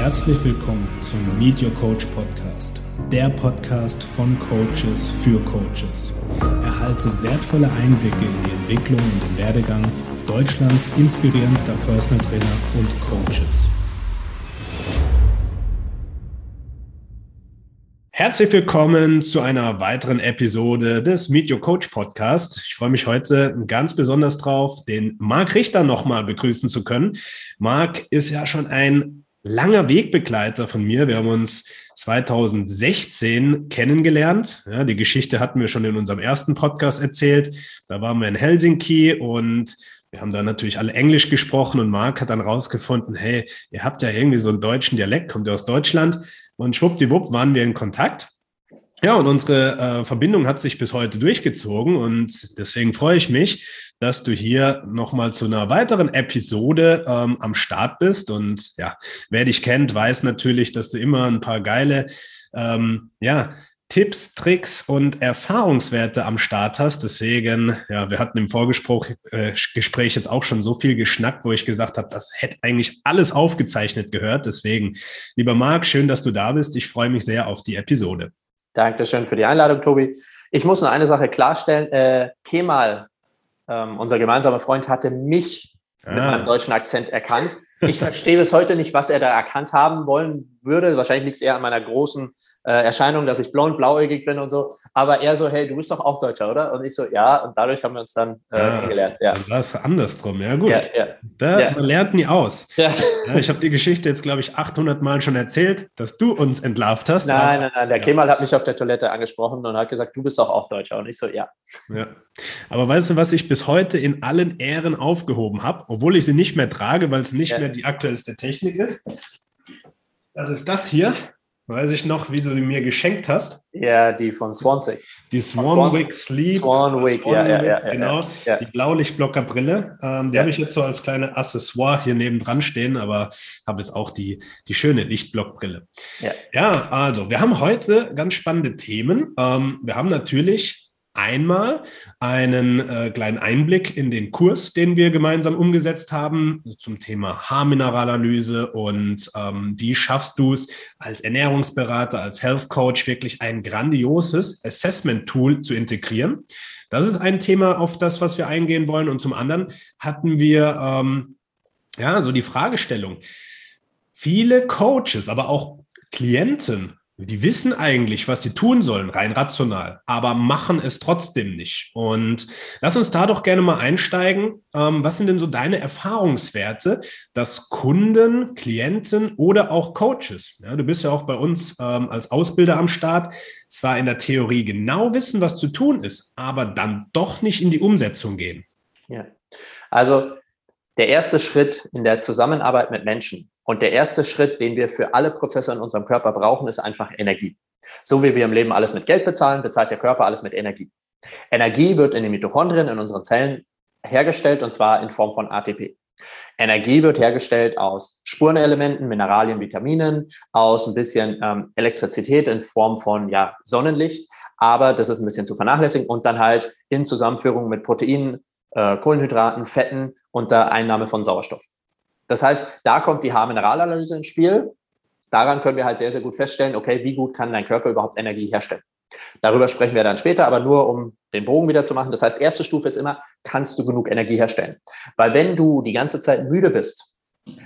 Herzlich willkommen zum Meet Your Coach Podcast, der Podcast von Coaches für Coaches. Erhalte wertvolle Einblicke in die Entwicklung und den Werdegang Deutschlands inspirierendster Personal Trainer und Coaches. Herzlich willkommen zu einer weiteren Episode des Meet Your Coach Podcast. Ich freue mich heute ganz besonders drauf, den Marc Richter nochmal begrüßen zu können. Marc ist ja schon ein langer Wegbegleiter von mir. Wir haben uns 2016 kennengelernt. Ja, die Geschichte hatten wir schon in unserem ersten Podcast erzählt. Da waren wir in Helsinki und wir haben da natürlich alle Englisch gesprochen und Marc hat dann rausgefunden, hey, ihr habt ja irgendwie so einen deutschen Dialekt, kommt ihr aus Deutschland? Und schwuppdiwupp waren wir in Kontakt. Ja, und unsere äh, Verbindung hat sich bis heute durchgezogen und deswegen freue ich mich, dass du hier nochmal zu einer weiteren Episode ähm, am Start bist. Und ja, wer dich kennt, weiß natürlich, dass du immer ein paar geile, ähm, ja, Tipps, Tricks und Erfahrungswerte am Start hast. Deswegen, ja, wir hatten im Vorgespräch äh, Gespräch jetzt auch schon so viel geschnackt, wo ich gesagt habe, das hätte eigentlich alles aufgezeichnet gehört. Deswegen, lieber Marc, schön, dass du da bist. Ich freue mich sehr auf die Episode. Dankeschön für die Einladung, Tobi. Ich muss nur eine Sache klarstellen. Äh, Kemal, ähm, unser gemeinsamer Freund, hatte mich ah. mit meinem deutschen Akzent erkannt. Ich verstehe bis heute nicht, was er da erkannt haben wollen würde. Wahrscheinlich liegt es eher an meiner großen äh, Erscheinung, dass ich blond, blauäugig bin und so. Aber er so, hey, du bist doch auch Deutscher, oder? Und ich so, ja. Und dadurch haben wir uns dann äh, ja, kennengelernt. Ja. War es andersrum. Ja, gut. Ja, ja. Da, ja. Man lernt nie aus. Ich habe die Geschichte jetzt, glaube ich, 800 Mal schon erzählt, dass du uns entlarvt hast. Nein, aber, nein, nein. Der Kemal hat mich auf der Toilette angesprochen und hat gesagt, du bist doch auch Deutscher. Und ich so, ja. Ja. Aber weißt du, was ich bis heute in allen Ehren aufgehoben habe, obwohl ich sie nicht mehr trage, weil es nicht mehr die aktuellste Technik ist? Das ist das hier. Weiß ich noch, wie du sie mir geschenkt hast? Ja, die von Swansea. Die Swanwick Sleep. Swanwick, ja, ja, ja, Genau, ja. die Blaulichtblockerbrille. Ähm, die ja. habe ich jetzt so als kleine Accessoire hier neben dran stehen, aber habe jetzt auch die, die schöne Lichtblockbrille. Ja. ja, also, wir haben heute ganz spannende Themen. Ähm, wir haben natürlich einmal einen äh, kleinen Einblick in den Kurs, den wir gemeinsam umgesetzt haben zum Thema Haarmineralanalyse und ähm, wie schaffst du es als Ernährungsberater, als Health Coach wirklich ein grandioses Assessment-Tool zu integrieren. Das ist ein Thema, auf das, was wir eingehen wollen. Und zum anderen hatten wir ähm, ja so die Fragestellung. Viele Coaches, aber auch Klienten die wissen eigentlich, was sie tun sollen, rein rational, aber machen es trotzdem nicht. Und lass uns da doch gerne mal einsteigen. Ähm, was sind denn so deine Erfahrungswerte, dass Kunden, Klienten oder auch Coaches, ja, du bist ja auch bei uns ähm, als Ausbilder am Start, zwar in der Theorie genau wissen, was zu tun ist, aber dann doch nicht in die Umsetzung gehen? Ja, also der erste Schritt in der Zusammenarbeit mit Menschen und der erste Schritt, den wir für alle Prozesse in unserem Körper brauchen, ist einfach Energie. So wie wir im Leben alles mit Geld bezahlen, bezahlt der Körper alles mit Energie. Energie wird in den Mitochondrien, in unseren Zellen hergestellt und zwar in Form von ATP. Energie wird hergestellt aus Spurenelementen, Mineralien, Vitaminen, aus ein bisschen ähm, Elektrizität in Form von ja, Sonnenlicht, aber das ist ein bisschen zu vernachlässigen und dann halt in Zusammenführung mit Proteinen, äh, Kohlenhydraten, Fetten unter Einnahme von Sauerstoff. Das heißt, da kommt die Haarmineralanalyse ins Spiel. Daran können wir halt sehr, sehr gut feststellen, okay, wie gut kann dein Körper überhaupt Energie herstellen. Darüber sprechen wir dann später, aber nur um den Bogen wieder zu machen. Das heißt, erste Stufe ist immer, kannst du genug Energie herstellen? Weil wenn du die ganze Zeit müde bist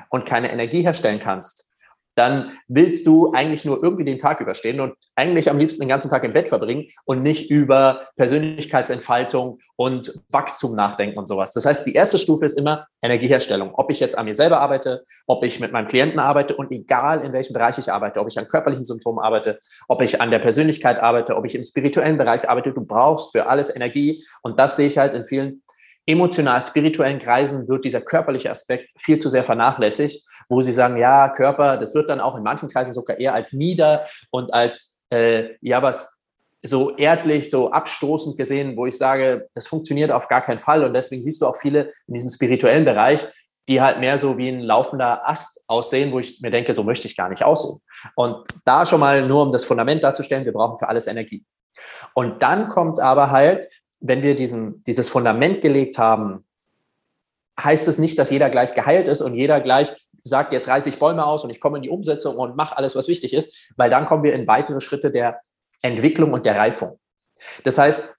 und keine Energie herstellen kannst, dann willst du eigentlich nur irgendwie den Tag überstehen und eigentlich am liebsten den ganzen Tag im Bett verbringen und nicht über Persönlichkeitsentfaltung und Wachstum nachdenken und sowas. Das heißt, die erste Stufe ist immer Energieherstellung. Ob ich jetzt an mir selber arbeite, ob ich mit meinem Klienten arbeite und egal in welchem Bereich ich arbeite, ob ich an körperlichen Symptomen arbeite, ob ich an der Persönlichkeit arbeite, ob ich im spirituellen Bereich arbeite, du brauchst für alles Energie und das sehe ich halt in vielen emotional-spirituellen Kreisen wird dieser körperliche Aspekt viel zu sehr vernachlässigt, wo sie sagen, ja, Körper, das wird dann auch in manchen Kreisen sogar eher als nieder und als, äh, ja, was so erdlich, so abstoßend gesehen, wo ich sage, das funktioniert auf gar keinen Fall. Und deswegen siehst du auch viele in diesem spirituellen Bereich, die halt mehr so wie ein laufender Ast aussehen, wo ich mir denke, so möchte ich gar nicht aussehen. Und da schon mal nur, um das Fundament darzustellen, wir brauchen für alles Energie. Und dann kommt aber halt wenn wir diesen, dieses Fundament gelegt haben, heißt es nicht, dass jeder gleich geheilt ist und jeder gleich sagt, jetzt reiße ich Bäume aus und ich komme in die Umsetzung und mache alles, was wichtig ist, weil dann kommen wir in weitere Schritte der Entwicklung und der Reifung. Das heißt,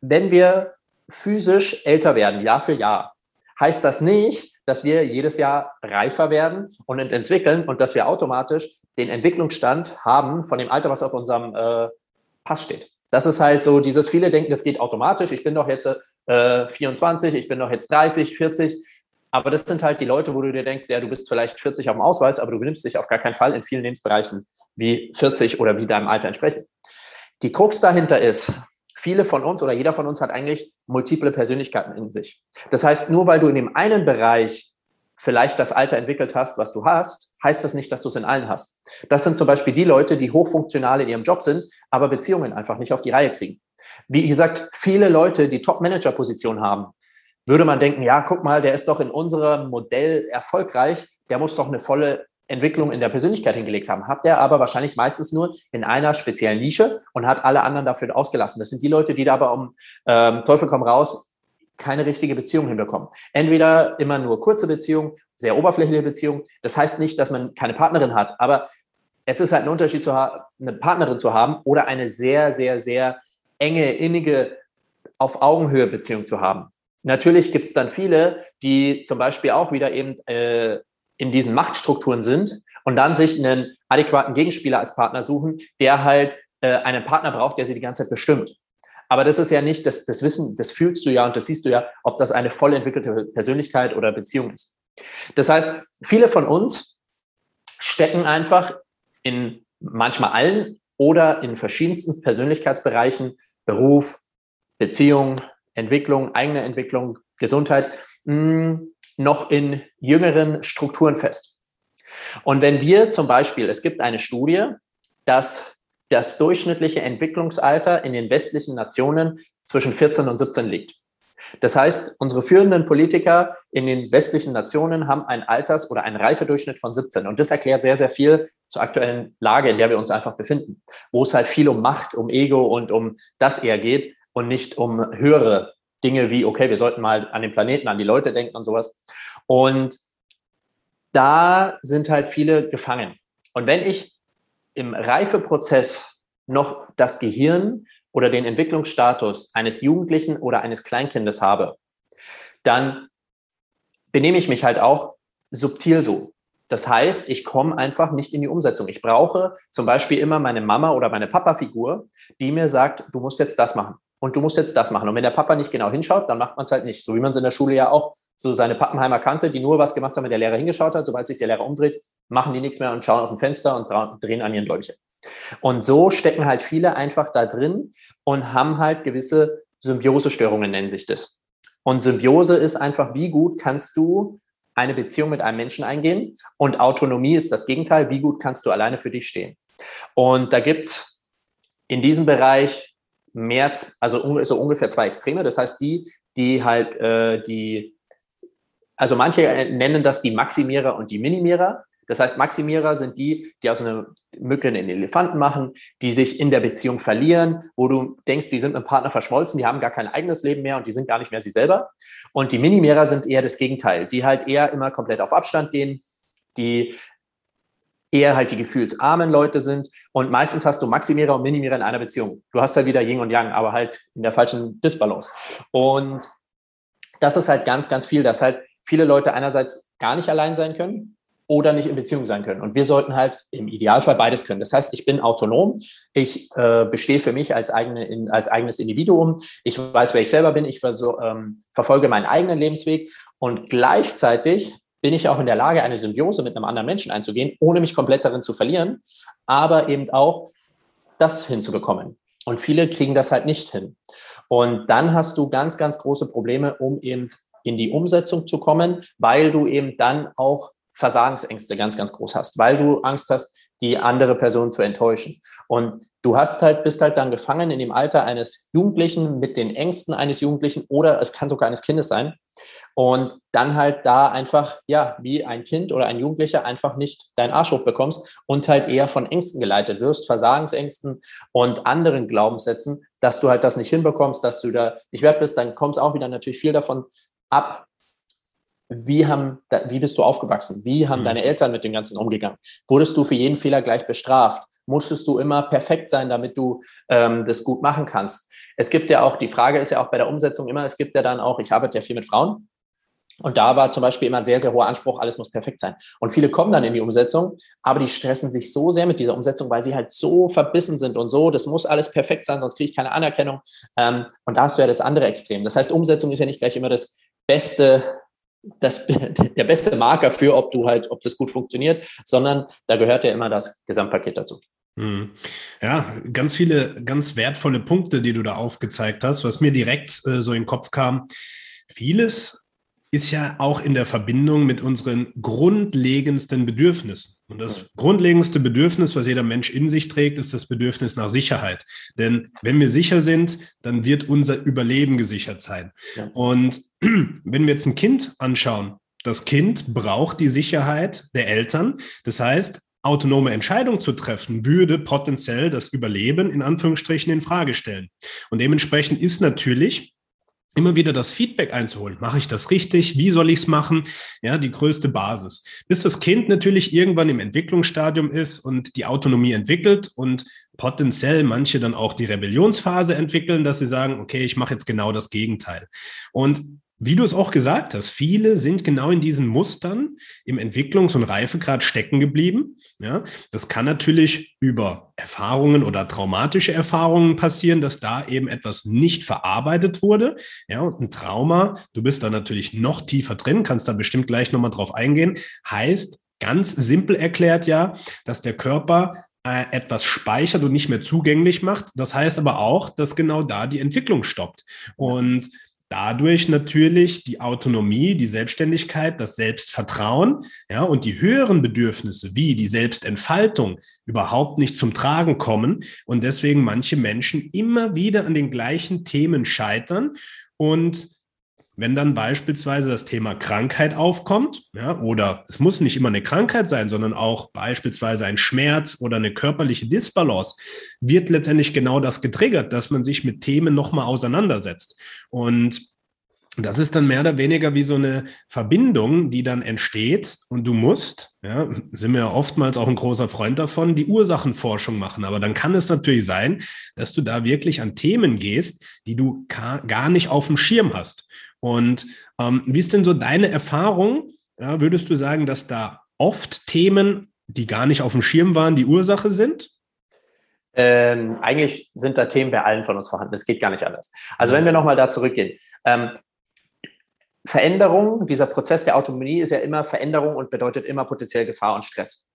wenn wir physisch älter werden, Jahr für Jahr, heißt das nicht, dass wir jedes Jahr reifer werden und entwickeln und dass wir automatisch den Entwicklungsstand haben von dem Alter, was auf unserem äh, Pass steht. Das ist halt so dieses, viele denken, das geht automatisch. Ich bin doch jetzt äh, 24, ich bin doch jetzt 30, 40. Aber das sind halt die Leute, wo du dir denkst, ja, du bist vielleicht 40 auf dem Ausweis, aber du benimmst dich auf gar keinen Fall in vielen Lebensbereichen wie 40 oder wie deinem Alter entsprechen. Die Krux dahinter ist, viele von uns oder jeder von uns hat eigentlich multiple Persönlichkeiten in sich. Das heißt, nur weil du in dem einen Bereich vielleicht das Alter entwickelt hast, was du hast, heißt das nicht, dass du es in allen hast. Das sind zum Beispiel die Leute, die hochfunktional in ihrem Job sind, aber Beziehungen einfach nicht auf die Reihe kriegen. Wie gesagt, viele Leute, die Top-Manager-Position haben, würde man denken, ja, guck mal, der ist doch in unserem Modell erfolgreich, der muss doch eine volle Entwicklung in der Persönlichkeit hingelegt haben. Hat der aber wahrscheinlich meistens nur in einer speziellen Nische und hat alle anderen dafür ausgelassen. Das sind die Leute, die da aber um ähm, Teufel komm raus keine richtige Beziehung hinbekommen. Entweder immer nur kurze Beziehungen, sehr oberflächliche Beziehungen. Das heißt nicht, dass man keine Partnerin hat, aber es ist halt ein Unterschied, zu eine Partnerin zu haben oder eine sehr, sehr, sehr enge, innige, auf Augenhöhe Beziehung zu haben. Natürlich gibt es dann viele, die zum Beispiel auch wieder eben äh, in diesen Machtstrukturen sind und dann sich einen adäquaten Gegenspieler als Partner suchen, der halt äh, einen Partner braucht, der sie die ganze Zeit bestimmt. Aber das ist ja nicht, das, das Wissen, das fühlst du ja und das siehst du ja, ob das eine voll entwickelte Persönlichkeit oder Beziehung ist. Das heißt, viele von uns stecken einfach in manchmal allen oder in verschiedensten Persönlichkeitsbereichen, Beruf, Beziehung, Entwicklung, eigene Entwicklung, Gesundheit, mh, noch in jüngeren Strukturen fest. Und wenn wir zum Beispiel, es gibt eine Studie, dass das durchschnittliche Entwicklungsalter in den westlichen Nationen zwischen 14 und 17 liegt. Das heißt, unsere führenden Politiker in den westlichen Nationen haben einen Alters- oder einen Reifedurchschnitt von 17. Und das erklärt sehr, sehr viel zur aktuellen Lage, in der wir uns einfach befinden, wo es halt viel um Macht, um Ego und um das eher geht und nicht um höhere Dinge wie, okay, wir sollten mal an den Planeten, an die Leute denken und sowas. Und da sind halt viele gefangen. Und wenn ich im Reifeprozess noch das Gehirn oder den Entwicklungsstatus eines Jugendlichen oder eines Kleinkindes habe, dann benehme ich mich halt auch subtil so. Das heißt, ich komme einfach nicht in die Umsetzung. Ich brauche zum Beispiel immer meine Mama oder meine Papa-Figur, die mir sagt, du musst jetzt das machen und du musst jetzt das machen. Und wenn der Papa nicht genau hinschaut, dann macht man es halt nicht. So wie man es in der Schule ja auch so seine Pappenheimer kannte, die nur was gemacht haben, wenn der Lehrer hingeschaut hat. Sobald sich der Lehrer umdreht, machen die nichts mehr und schauen aus dem Fenster und drehen an ihren Däumchen. Und so stecken halt viele einfach da drin und haben halt gewisse Symbiosestörungen, nennen sich das. Und Symbiose ist einfach, wie gut kannst du eine Beziehung mit einem Menschen eingehen? Und Autonomie ist das Gegenteil, wie gut kannst du alleine für dich stehen? Und da gibt es in diesem Bereich mehr, also so ungefähr zwei Extreme. Das heißt, die, die halt äh, die, also manche nennen das die Maximierer und die Minimierer. Das heißt, Maximierer sind die, die aus einer Mücke einen Elefanten machen, die sich in der Beziehung verlieren, wo du denkst, die sind mit dem Partner verschmolzen, die haben gar kein eigenes Leben mehr und die sind gar nicht mehr sie selber. Und die Minimierer sind eher das Gegenteil, die halt eher immer komplett auf Abstand gehen, die eher halt die gefühlsarmen Leute sind. Und meistens hast du Maximierer und Minimierer in einer Beziehung. Du hast halt wieder Yin und Yang, aber halt in der falschen Disbalance. Und das ist halt ganz, ganz viel, dass halt viele Leute einerseits gar nicht allein sein können oder nicht in Beziehung sein können. Und wir sollten halt im Idealfall beides können. Das heißt, ich bin autonom, ich äh, bestehe für mich als, eigene, in, als eigenes Individuum, ich weiß, wer ich selber bin, ich verso, ähm, verfolge meinen eigenen Lebensweg und gleichzeitig bin ich auch in der Lage, eine Symbiose mit einem anderen Menschen einzugehen, ohne mich komplett darin zu verlieren, aber eben auch das hinzubekommen. Und viele kriegen das halt nicht hin. Und dann hast du ganz, ganz große Probleme, um eben in die Umsetzung zu kommen, weil du eben dann auch Versagensängste ganz, ganz groß hast, weil du Angst hast, die andere Person zu enttäuschen. Und du hast halt, bist halt dann gefangen in dem Alter eines Jugendlichen mit den Ängsten eines Jugendlichen oder es kann sogar eines Kindes sein. Und dann halt da einfach, ja, wie ein Kind oder ein Jugendlicher einfach nicht deinen Arsch hochbekommst und halt eher von Ängsten geleitet wirst, Versagensängsten und anderen Glaubenssätzen, dass du halt das nicht hinbekommst, dass du da nicht wert bist, dann kommt es auch wieder natürlich viel davon ab, wie, haben, wie bist du aufgewachsen? Wie haben mhm. deine Eltern mit dem Ganzen umgegangen? Wurdest du für jeden Fehler gleich bestraft? Musstest du immer perfekt sein, damit du ähm, das gut machen kannst? Es gibt ja auch, die Frage ist ja auch bei der Umsetzung immer, es gibt ja dann auch, ich arbeite ja viel mit Frauen, und da war zum Beispiel immer ein sehr, sehr hoher Anspruch, alles muss perfekt sein. Und viele kommen dann in die Umsetzung, aber die stressen sich so sehr mit dieser Umsetzung, weil sie halt so verbissen sind und so, das muss alles perfekt sein, sonst kriege ich keine Anerkennung. Ähm, und da hast du ja das andere Extrem. Das heißt, Umsetzung ist ja nicht gleich immer das beste, das, der beste Marker für, ob du halt, ob das gut funktioniert, sondern da gehört ja immer das Gesamtpaket dazu. Hm. Ja, ganz viele, ganz wertvolle Punkte, die du da aufgezeigt hast, was mir direkt äh, so in den Kopf kam. Vieles ist ja auch in der Verbindung mit unseren grundlegendsten Bedürfnissen. Und das grundlegendste Bedürfnis, was jeder Mensch in sich trägt, ist das Bedürfnis nach Sicherheit. Denn wenn wir sicher sind, dann wird unser Überleben gesichert sein. Ja. Und wenn wir jetzt ein Kind anschauen, das Kind braucht die Sicherheit der Eltern. Das heißt, autonome Entscheidung zu treffen, würde potenziell das Überleben in Anführungsstrichen in Frage stellen. Und dementsprechend ist natürlich immer wieder das Feedback einzuholen. Mache ich das richtig? Wie soll ich es machen? Ja, die größte Basis. Bis das Kind natürlich irgendwann im Entwicklungsstadium ist und die Autonomie entwickelt und potenziell manche dann auch die Rebellionsphase entwickeln, dass sie sagen, okay, ich mache jetzt genau das Gegenteil. Und wie du es auch gesagt hast, viele sind genau in diesen Mustern im Entwicklungs- und Reifegrad stecken geblieben. Ja, das kann natürlich über Erfahrungen oder traumatische Erfahrungen passieren, dass da eben etwas nicht verarbeitet wurde. Ja, und ein Trauma, du bist da natürlich noch tiefer drin, kannst da bestimmt gleich nochmal drauf eingehen, heißt ganz simpel erklärt ja, dass der Körper äh, etwas speichert und nicht mehr zugänglich macht. Das heißt aber auch, dass genau da die Entwicklung stoppt. Und dadurch natürlich die Autonomie, die Selbstständigkeit, das Selbstvertrauen, ja, und die höheren Bedürfnisse wie die Selbstentfaltung überhaupt nicht zum Tragen kommen und deswegen manche Menschen immer wieder an den gleichen Themen scheitern und wenn dann beispielsweise das Thema Krankheit aufkommt, ja, oder es muss nicht immer eine Krankheit sein, sondern auch beispielsweise ein Schmerz oder eine körperliche Disbalance, wird letztendlich genau das getriggert, dass man sich mit Themen nochmal auseinandersetzt. Und das ist dann mehr oder weniger wie so eine Verbindung, die dann entsteht und du musst, ja, sind wir ja oftmals auch ein großer Freund davon, die Ursachenforschung machen. Aber dann kann es natürlich sein, dass du da wirklich an Themen gehst, die du gar nicht auf dem Schirm hast. Und ähm, wie ist denn so deine Erfahrung? Ja, würdest du sagen, dass da oft Themen, die gar nicht auf dem Schirm waren, die Ursache sind? Ähm, eigentlich sind da Themen bei allen von uns vorhanden. Es geht gar nicht anders. Also wenn wir nochmal da zurückgehen. Ähm, Veränderung, dieser Prozess der Autonomie ist ja immer Veränderung und bedeutet immer potenziell Gefahr und Stress.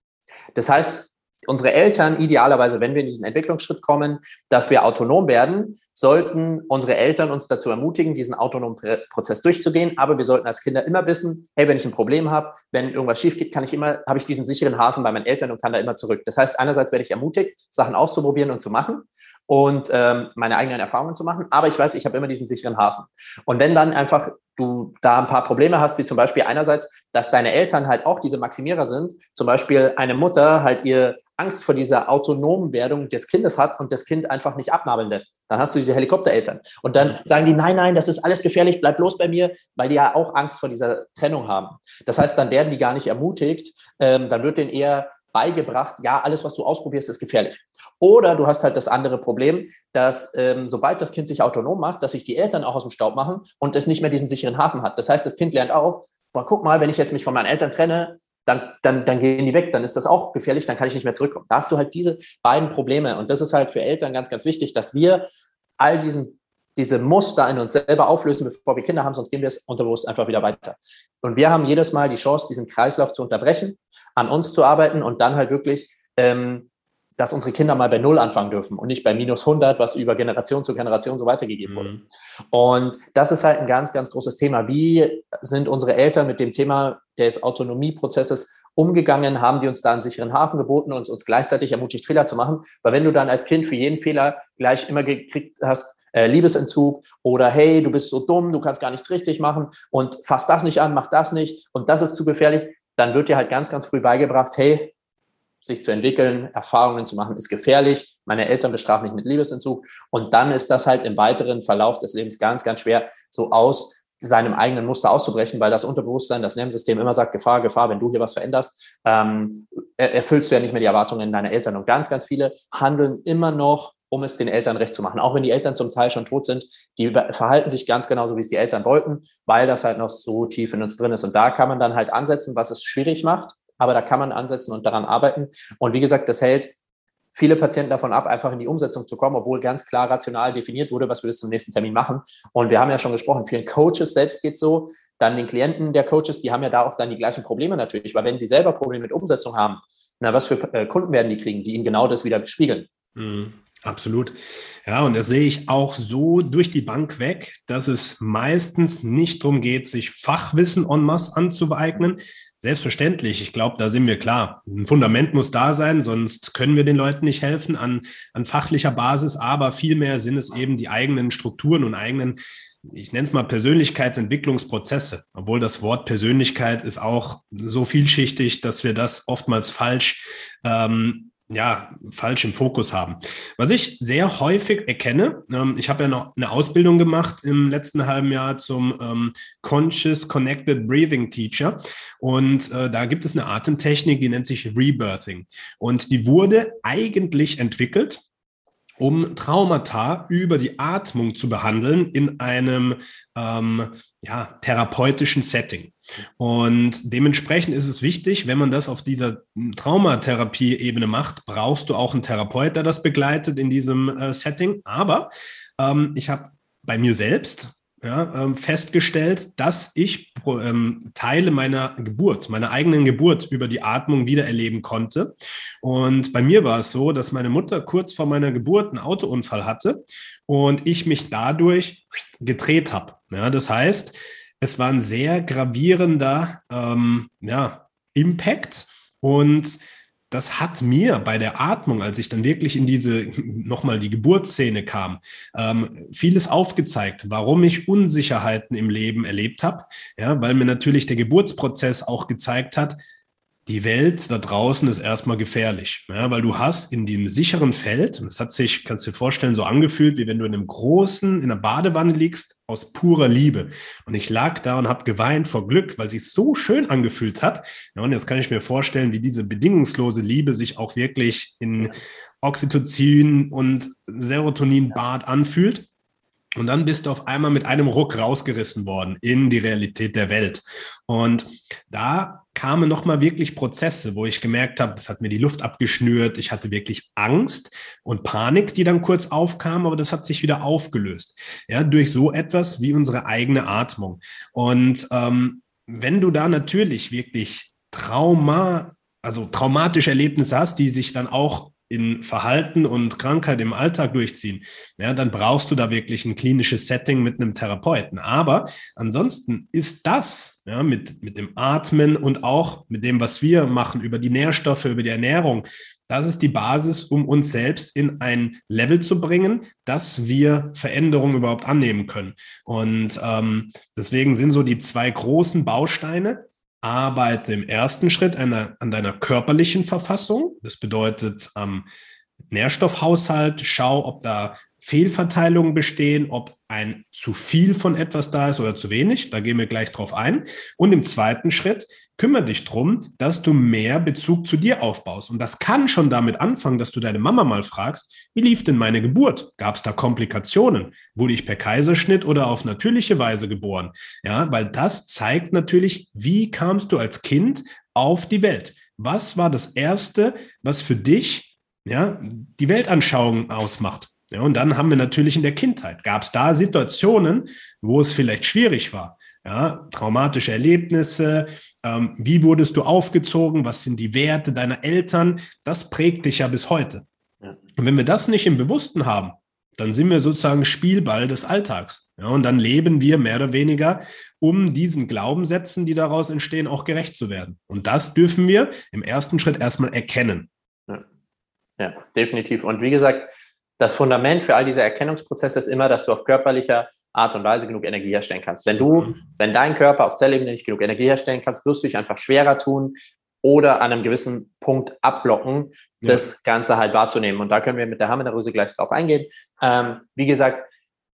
Das heißt, unsere Eltern idealerweise, wenn wir in diesen Entwicklungsschritt kommen, dass wir autonom werden, sollten unsere Eltern uns dazu ermutigen, diesen autonomen Prozess durchzugehen. Aber wir sollten als Kinder immer wissen, hey, wenn ich ein Problem habe, wenn irgendwas schief geht, kann ich immer, habe ich diesen sicheren Hafen bei meinen Eltern und kann da immer zurück. Das heißt, einerseits werde ich ermutigt, Sachen auszuprobieren und zu machen und ähm, meine eigenen Erfahrungen zu machen. Aber ich weiß, ich habe immer diesen sicheren Hafen. Und wenn dann einfach du da ein paar Probleme hast, wie zum Beispiel einerseits, dass deine Eltern halt auch diese Maximierer sind, zum Beispiel eine Mutter halt ihr Angst vor dieser autonomen Werdung des Kindes hat und das Kind einfach nicht abnabeln lässt. Dann hast du diese Helikoptereltern. Und dann sagen die, nein, nein, das ist alles gefährlich, bleib bloß bei mir, weil die ja auch Angst vor dieser Trennung haben. Das heißt, dann werden die gar nicht ermutigt, ähm, dann wird denen eher beigebracht, ja, alles, was du ausprobierst, ist gefährlich. Oder du hast halt das andere Problem, dass ähm, sobald das Kind sich autonom macht, dass sich die Eltern auch aus dem Staub machen und es nicht mehr diesen sicheren Hafen hat. Das heißt, das Kind lernt auch, boah, guck mal, wenn ich jetzt mich von meinen Eltern trenne, dann, dann, dann gehen die weg, dann ist das auch gefährlich, dann kann ich nicht mehr zurückkommen. Da hast du halt diese beiden Probleme. Und das ist halt für Eltern ganz, ganz wichtig, dass wir all diesen diese Muster in uns selber auflösen, bevor wir Kinder haben, sonst gehen wir es unterbewusst einfach wieder weiter. Und wir haben jedes Mal die Chance, diesen Kreislauf zu unterbrechen, an uns zu arbeiten und dann halt wirklich, ähm, dass unsere Kinder mal bei Null anfangen dürfen und nicht bei minus 100, was über Generation zu Generation so weitergegeben mhm. wurde. Und das ist halt ein ganz, ganz großes Thema. Wie sind unsere Eltern mit dem Thema des Autonomieprozesses umgegangen? Haben die uns da einen sicheren Hafen geboten und uns gleichzeitig ermutigt, Fehler zu machen? Weil wenn du dann als Kind für jeden Fehler gleich immer gekriegt hast, äh, Liebesentzug oder hey, du bist so dumm, du kannst gar nichts richtig machen und fass das nicht an, mach das nicht und das ist zu gefährlich, dann wird dir halt ganz, ganz früh beigebracht, hey, sich zu entwickeln, Erfahrungen zu machen, ist gefährlich. Meine Eltern bestrafen mich mit Liebesentzug. Und dann ist das halt im weiteren Verlauf des Lebens ganz, ganz schwer, so aus seinem eigenen Muster auszubrechen, weil das Unterbewusstsein, das Nervensystem immer sagt, Gefahr, Gefahr, wenn du hier was veränderst, ähm, erfüllst du ja nicht mehr die Erwartungen deiner Eltern. Und ganz, ganz viele handeln immer noch, um es den Eltern recht zu machen. Auch wenn die Eltern zum Teil schon tot sind, die verhalten sich ganz genauso, wie es die Eltern wollten, weil das halt noch so tief in uns drin ist. Und da kann man dann halt ansetzen, was es schwierig macht, aber da kann man ansetzen und daran arbeiten. Und wie gesagt, das hält viele Patienten davon ab, einfach in die Umsetzung zu kommen, obwohl ganz klar rational definiert wurde, was wir bis zum nächsten Termin machen. Und wir haben ja schon gesprochen, vielen Coaches selbst geht so, dann den Klienten der Coaches, die haben ja da auch dann die gleichen Probleme natürlich, weil wenn sie selber Probleme mit Umsetzung haben, na, was für äh, Kunden werden die kriegen, die ihnen genau das wieder spiegeln? Mhm. Absolut. Ja, und das sehe ich auch so durch die Bank weg, dass es meistens nicht darum geht, sich Fachwissen en masse anzueignen, Selbstverständlich, ich glaube, da sind wir klar. Ein Fundament muss da sein, sonst können wir den Leuten nicht helfen an, an fachlicher Basis, aber vielmehr sind es eben die eigenen Strukturen und eigenen, ich nenne es mal Persönlichkeitsentwicklungsprozesse, obwohl das Wort Persönlichkeit ist auch so vielschichtig, dass wir das oftmals falsch ähm, ja, falsch im Fokus haben. Was ich sehr häufig erkenne, ähm, ich habe ja noch eine Ausbildung gemacht im letzten halben Jahr zum ähm, Conscious Connected Breathing Teacher und äh, da gibt es eine Atemtechnik, die nennt sich Rebirthing und die wurde eigentlich entwickelt, um Traumata über die Atmung zu behandeln in einem ähm, ja, therapeutischen Setting. Und dementsprechend ist es wichtig, wenn man das auf dieser Traumatherapie-Ebene macht, brauchst du auch einen Therapeut, der das begleitet in diesem äh, Setting. Aber ähm, ich habe bei mir selbst ja, ähm, festgestellt, dass ich ähm, Teile meiner Geburt, meiner eigenen Geburt über die Atmung wiedererleben konnte. Und bei mir war es so, dass meine Mutter kurz vor meiner Geburt einen Autounfall hatte und ich mich dadurch gedreht habe. Ja, das heißt, es war ein sehr gravierender ähm, ja, Impact und das hat mir bei der Atmung, als ich dann wirklich in diese nochmal die Geburtsszene kam, ähm, vieles aufgezeigt, warum ich Unsicherheiten im Leben erlebt habe. Ja, weil mir natürlich der Geburtsprozess auch gezeigt hat, die Welt da draußen ist erstmal gefährlich, ja, weil du hast in dem sicheren Feld, und das hat sich, kannst du dir vorstellen, so angefühlt, wie wenn du in einem großen, in einer Badewanne liegst, aus purer Liebe. Und ich lag da und habe geweint vor Glück, weil sich so schön angefühlt hat. Ja, und jetzt kann ich mir vorstellen, wie diese bedingungslose Liebe sich auch wirklich in Oxytocin und Serotoninbad anfühlt. Und dann bist du auf einmal mit einem Ruck rausgerissen worden in die Realität der Welt. Und da kamen nochmal wirklich Prozesse, wo ich gemerkt habe, das hat mir die Luft abgeschnürt. Ich hatte wirklich Angst und Panik, die dann kurz aufkam, aber das hat sich wieder aufgelöst. Ja, durch so etwas wie unsere eigene Atmung. Und ähm, wenn du da natürlich wirklich Trauma, also traumatische Erlebnisse hast, die sich dann auch in Verhalten und Krankheit im Alltag durchziehen, ja, dann brauchst du da wirklich ein klinisches Setting mit einem Therapeuten. Aber ansonsten ist das ja, mit, mit dem Atmen und auch mit dem, was wir machen, über die Nährstoffe, über die Ernährung, das ist die Basis, um uns selbst in ein Level zu bringen, dass wir Veränderungen überhaupt annehmen können. Und ähm, deswegen sind so die zwei großen Bausteine arbeite im ersten Schritt an, an deiner körperlichen Verfassung. Das bedeutet am Nährstoffhaushalt, schau, ob da Fehlverteilungen bestehen, ob ein zu viel von etwas da ist oder zu wenig. Da gehen wir gleich drauf ein. Und im zweiten Schritt kümmere dich darum, dass du mehr Bezug zu dir aufbaust. Und das kann schon damit anfangen, dass du deine Mama mal fragst, wie lief denn meine Geburt? Gab es da Komplikationen? Wurde ich per Kaiserschnitt oder auf natürliche Weise geboren? Ja, weil das zeigt natürlich, wie kamst du als Kind auf die Welt? Was war das Erste, was für dich ja, die Weltanschauung ausmacht? Ja, und dann haben wir natürlich in der Kindheit, gab es da Situationen, wo es vielleicht schwierig war. Ja, traumatische Erlebnisse, ähm, wie wurdest du aufgezogen, was sind die Werte deiner Eltern, das prägt dich ja bis heute. Ja. Und wenn wir das nicht im Bewussten haben, dann sind wir sozusagen Spielball des Alltags. Ja, und dann leben wir mehr oder weniger, um diesen Glaubenssätzen, die daraus entstehen, auch gerecht zu werden. Und das dürfen wir im ersten Schritt erstmal erkennen. Ja, ja definitiv. Und wie gesagt, das Fundament für all diese Erkennungsprozesse ist immer, dass du auf körperlicher Art und Weise genug Energie herstellen kannst. Wenn du, mhm. wenn dein Körper auf Zellebene nicht genug Energie herstellen kannst, wirst du dich einfach schwerer tun oder an einem gewissen Punkt abblocken, das ja. Ganze halt wahrzunehmen. Und da können wir mit der Harmonröse gleich drauf eingehen. Ähm, wie gesagt,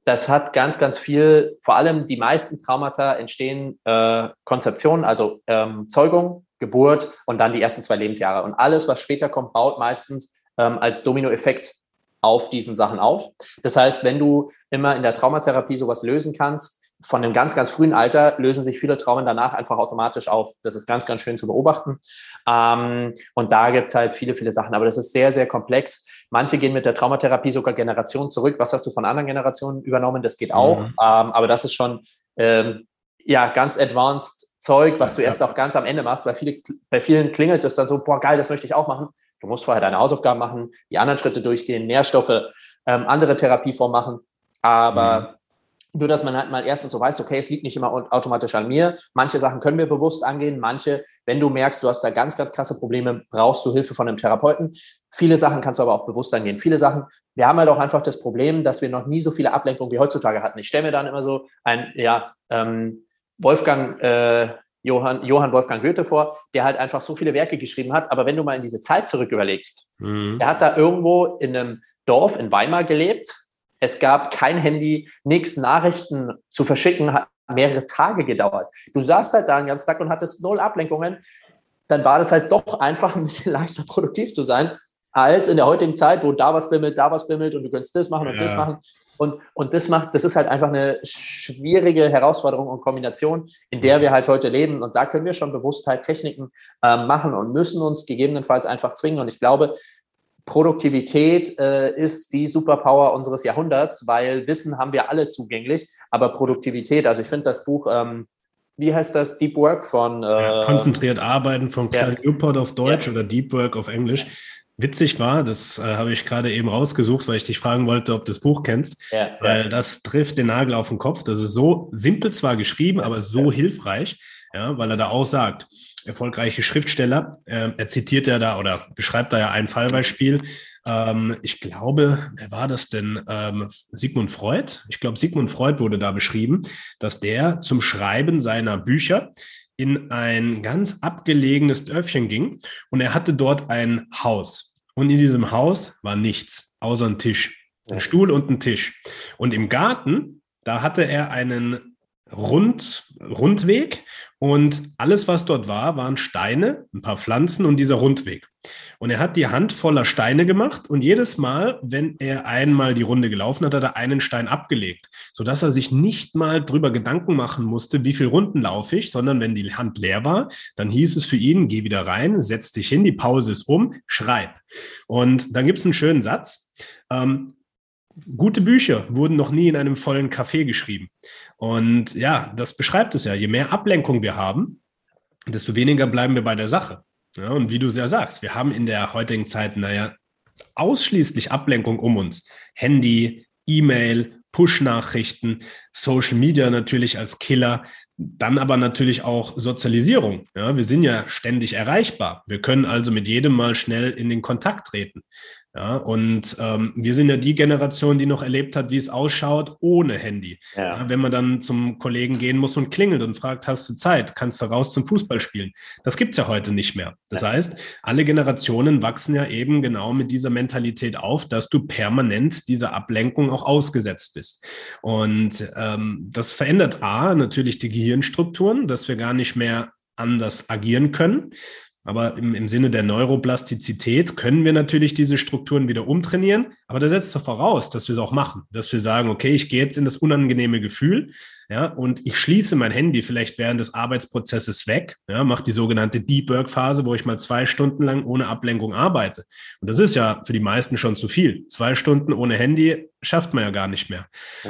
das hat ganz, ganz viel, vor allem die meisten Traumata entstehen äh, Konzeption, also ähm, Zeugung, Geburt und dann die ersten zwei Lebensjahre. Und alles, was später kommt, baut meistens ähm, als Dominoeffekt auf diesen Sachen auf. Das heißt, wenn du immer in der Traumatherapie sowas lösen kannst, von einem ganz, ganz frühen Alter lösen sich viele Traumen danach einfach automatisch auf. Das ist ganz, ganz schön zu beobachten. Ähm, und da gibt es halt viele, viele Sachen. Aber das ist sehr, sehr komplex. Manche gehen mit der Traumatherapie sogar Generationen zurück. Was hast du von anderen Generationen übernommen? Das geht auch. Mhm. Ähm, aber das ist schon ähm, ja ganz advanced Zeug, was du erst auch ganz am Ende machst, weil viele, bei vielen klingelt es dann so, boah, geil, das möchte ich auch machen. Du musst vorher deine Hausaufgaben machen, die anderen Schritte durchgehen, Nährstoffe, ähm, andere Therapieformen machen. Aber mhm. nur, dass man halt mal erstens so weiß, okay, es liegt nicht immer automatisch an mir. Manche Sachen können wir bewusst angehen. Manche, wenn du merkst, du hast da ganz, ganz krasse Probleme, brauchst du Hilfe von einem Therapeuten. Viele Sachen kannst du aber auch bewusst angehen. Viele Sachen, wir haben halt auch einfach das Problem, dass wir noch nie so viele Ablenkungen wie heutzutage hatten. Ich stelle mir dann immer so ein, ja, ähm, Wolfgang, äh, Johann, Johann Wolfgang Goethe vor, der halt einfach so viele Werke geschrieben hat. Aber wenn du mal in diese Zeit zurück überlegst, mhm. er hat da irgendwo in einem Dorf in Weimar gelebt. Es gab kein Handy, nichts, Nachrichten zu verschicken, hat mehrere Tage gedauert. Du saßt halt da den ganzen Tag und hattest null Ablenkungen. Dann war das halt doch einfach ein bisschen leichter produktiv zu sein, als in der heutigen Zeit, wo da was bimmelt, da was bimmelt und du könntest das machen und ja. das machen. Und, und das macht, das ist halt einfach eine schwierige Herausforderung und Kombination, in der wir halt heute leben. Und da können wir schon bewusst halt Techniken äh, machen und müssen uns gegebenenfalls einfach zwingen. Und ich glaube, Produktivität äh, ist die Superpower unseres Jahrhunderts, weil Wissen haben wir alle zugänglich, aber Produktivität, also ich finde das Buch, ähm, wie heißt das, Deep Work von... Äh, ja, konzentriert arbeiten von Cal ja. Newport auf Deutsch ja. oder Deep Work auf Englisch witzig war, das äh, habe ich gerade eben rausgesucht, weil ich dich fragen wollte, ob du das Buch kennst, ja, weil ja. das trifft den Nagel auf den Kopf. Das ist so simpel zwar geschrieben, aber so ja. hilfreich, ja, weil er da auch sagt, erfolgreiche Schriftsteller, äh, er zitiert ja da oder beschreibt da ja ein Fallbeispiel. Ähm, ich glaube, wer war das denn? Ähm, Sigmund Freud. Ich glaube, Sigmund Freud wurde da beschrieben, dass der zum Schreiben seiner Bücher in ein ganz abgelegenes Dörfchen ging und er hatte dort ein Haus. Und in diesem Haus war nichts, außer ein Tisch, ein Stuhl und ein Tisch. Und im Garten, da hatte er einen Rund, Rundweg und alles, was dort war, waren Steine, ein paar Pflanzen und dieser Rundweg. Und er hat die Hand voller Steine gemacht und jedes Mal, wenn er einmal die Runde gelaufen hat, hat er einen Stein abgelegt, sodass er sich nicht mal drüber Gedanken machen musste, wie viel Runden laufe ich, sondern wenn die Hand leer war, dann hieß es für ihn, geh wieder rein, setz dich hin, die Pause ist um, schreib. Und dann gibt es einen schönen Satz. Ähm, gute Bücher wurden noch nie in einem vollen Café geschrieben. Und ja, das beschreibt es ja. Je mehr Ablenkung wir haben, desto weniger bleiben wir bei der Sache. Ja, und wie du ja sagst, wir haben in der heutigen Zeit, naja, ausschließlich Ablenkung um uns. Handy, E-Mail, Push-Nachrichten, Social Media natürlich als Killer, dann aber natürlich auch Sozialisierung. Ja, wir sind ja ständig erreichbar. Wir können also mit jedem mal schnell in den Kontakt treten. Ja, und ähm, wir sind ja die Generation, die noch erlebt hat, wie es ausschaut ohne Handy. Ja. Ja, wenn man dann zum Kollegen gehen muss und klingelt und fragt, hast du Zeit, kannst du raus zum Fußball spielen? Das gibt es ja heute nicht mehr. Das heißt, alle Generationen wachsen ja eben genau mit dieser Mentalität auf, dass du permanent dieser Ablenkung auch ausgesetzt bist. Und ähm, das verändert A, natürlich die Gehirnstrukturen, dass wir gar nicht mehr anders agieren können. Aber im, im Sinne der Neuroplastizität können wir natürlich diese Strukturen wieder umtrainieren. Aber da setzt doch voraus, dass wir es auch machen, dass wir sagen, okay, ich gehe jetzt in das unangenehme Gefühl, ja, und ich schließe mein Handy vielleicht während des Arbeitsprozesses weg, ja, mache die sogenannte Deep Work Phase, wo ich mal zwei Stunden lang ohne Ablenkung arbeite. Und das ist ja für die meisten schon zu viel. Zwei Stunden ohne Handy schafft man ja gar nicht mehr.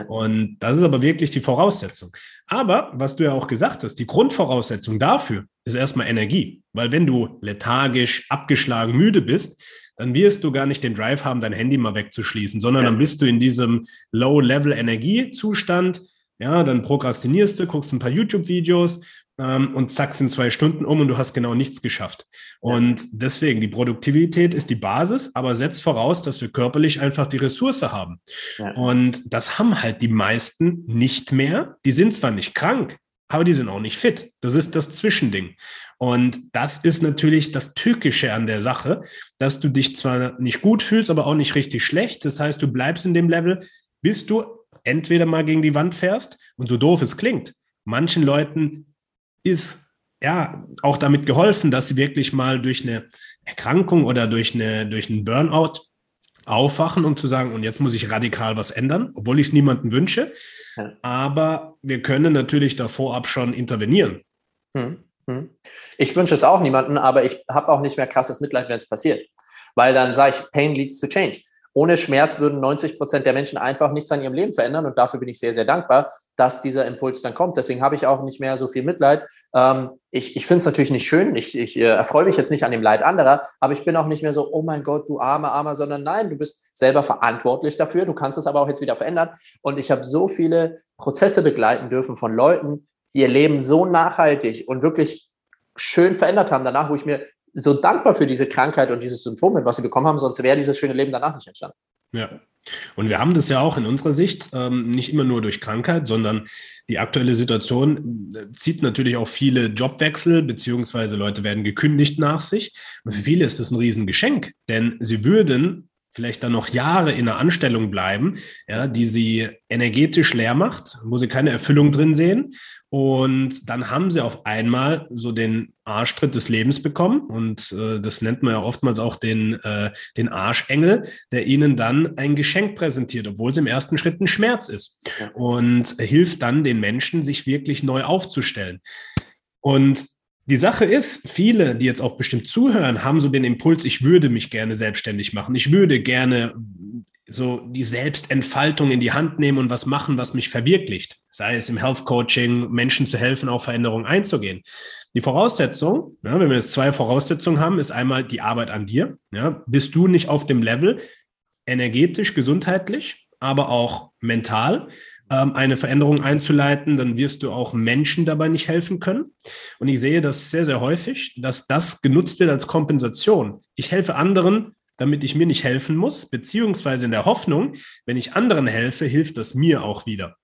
Und das ist aber wirklich die Voraussetzung. Aber was du ja auch gesagt hast, die Grundvoraussetzung dafür ist erstmal Energie. Weil wenn du lethargisch, abgeschlagen, müde bist, dann wirst du gar nicht den Drive haben, dein Handy mal wegzuschließen, sondern dann bist du in diesem Low-Level-Energiezustand. Ja, dann prokrastinierst du, guckst ein paar YouTube-Videos ähm, und zack, sind zwei Stunden um und du hast genau nichts geschafft. Und deswegen, die Produktivität ist die Basis, aber setzt voraus, dass wir körperlich einfach die Ressource haben. Ja. Und das haben halt die meisten nicht mehr. Die sind zwar nicht krank, aber die sind auch nicht fit. Das ist das Zwischending. Und das ist natürlich das Tückische an der Sache, dass du dich zwar nicht gut fühlst, aber auch nicht richtig schlecht. Das heißt, du bleibst in dem Level, bis du entweder mal gegen die Wand fährst und so doof es klingt, manchen Leuten ist ja auch damit geholfen, dass sie wirklich mal durch eine Erkrankung oder durch, eine, durch einen Burnout aufwachen, um zu sagen, und jetzt muss ich radikal was ändern, obwohl ich es niemandem wünsche. Ja. Aber wir können natürlich davor ab schon intervenieren. Hm, hm. Ich wünsche es auch niemandem, aber ich habe auch nicht mehr krasses Mitleid, wenn es passiert. Weil dann sage ich, Pain leads to change ohne Schmerz würden 90 Prozent der Menschen einfach nichts an ihrem Leben verändern. Und dafür bin ich sehr, sehr dankbar, dass dieser Impuls dann kommt. Deswegen habe ich auch nicht mehr so viel Mitleid. Ähm, ich ich finde es natürlich nicht schön. Ich, ich äh, erfreue mich jetzt nicht an dem Leid anderer, aber ich bin auch nicht mehr so, oh mein Gott, du armer, armer, sondern nein, du bist selber verantwortlich dafür. Du kannst es aber auch jetzt wieder verändern. Und ich habe so viele Prozesse begleiten dürfen von Leuten, die ihr Leben so nachhaltig und wirklich schön verändert haben danach, wo ich mir so dankbar für diese Krankheit und dieses Symptom bin, was sie bekommen haben, sonst wäre dieses schöne Leben danach nicht entstanden. Ja. Und wir haben das ja auch in unserer Sicht ähm, nicht immer nur durch Krankheit, sondern die aktuelle Situation äh, zieht natürlich auch viele Jobwechsel, beziehungsweise Leute werden gekündigt nach sich. Und für viele ist das ein Riesengeschenk, denn sie würden vielleicht dann noch Jahre in einer Anstellung bleiben, ja, die sie energetisch leer macht, wo sie keine Erfüllung drin sehen und dann haben sie auf einmal so den Arschtritt des Lebens bekommen. Und äh, das nennt man ja oftmals auch den, äh, den Arschengel, der ihnen dann ein Geschenk präsentiert, obwohl es im ersten Schritt ein Schmerz ist. Und hilft dann den Menschen, sich wirklich neu aufzustellen. Und die Sache ist, viele, die jetzt auch bestimmt zuhören, haben so den Impuls, ich würde mich gerne selbstständig machen. Ich würde gerne so die Selbstentfaltung in die Hand nehmen und was machen, was mich verwirklicht. Sei es im Health Coaching, Menschen zu helfen, auf Veränderungen einzugehen. Die Voraussetzung, ja, wenn wir jetzt zwei Voraussetzungen haben, ist einmal die Arbeit an dir. Ja, bist du nicht auf dem Level, energetisch, gesundheitlich, aber auch mental, ähm, eine Veränderung einzuleiten, dann wirst du auch Menschen dabei nicht helfen können. Und ich sehe das sehr, sehr häufig, dass das genutzt wird als Kompensation. Ich helfe anderen, damit ich mir nicht helfen muss, beziehungsweise in der Hoffnung, wenn ich anderen helfe, hilft das mir auch wieder.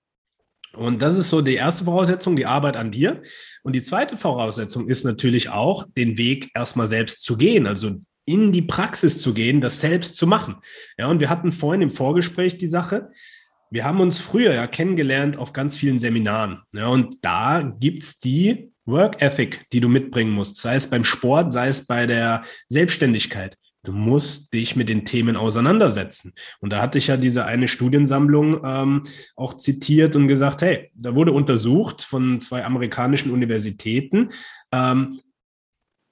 Und das ist so die erste Voraussetzung, die Arbeit an dir. Und die zweite Voraussetzung ist natürlich auch, den Weg erstmal selbst zu gehen, also in die Praxis zu gehen, das selbst zu machen. Ja, und wir hatten vorhin im Vorgespräch die Sache, wir haben uns früher ja kennengelernt auf ganz vielen Seminaren. Ja, und da gibt's die Work Ethic, die du mitbringen musst, sei es beim Sport, sei es bei der Selbstständigkeit. Du musst dich mit den Themen auseinandersetzen. Und da hatte ich ja diese eine Studiensammlung ähm, auch zitiert und gesagt, hey, da wurde untersucht von zwei amerikanischen Universitäten, ähm,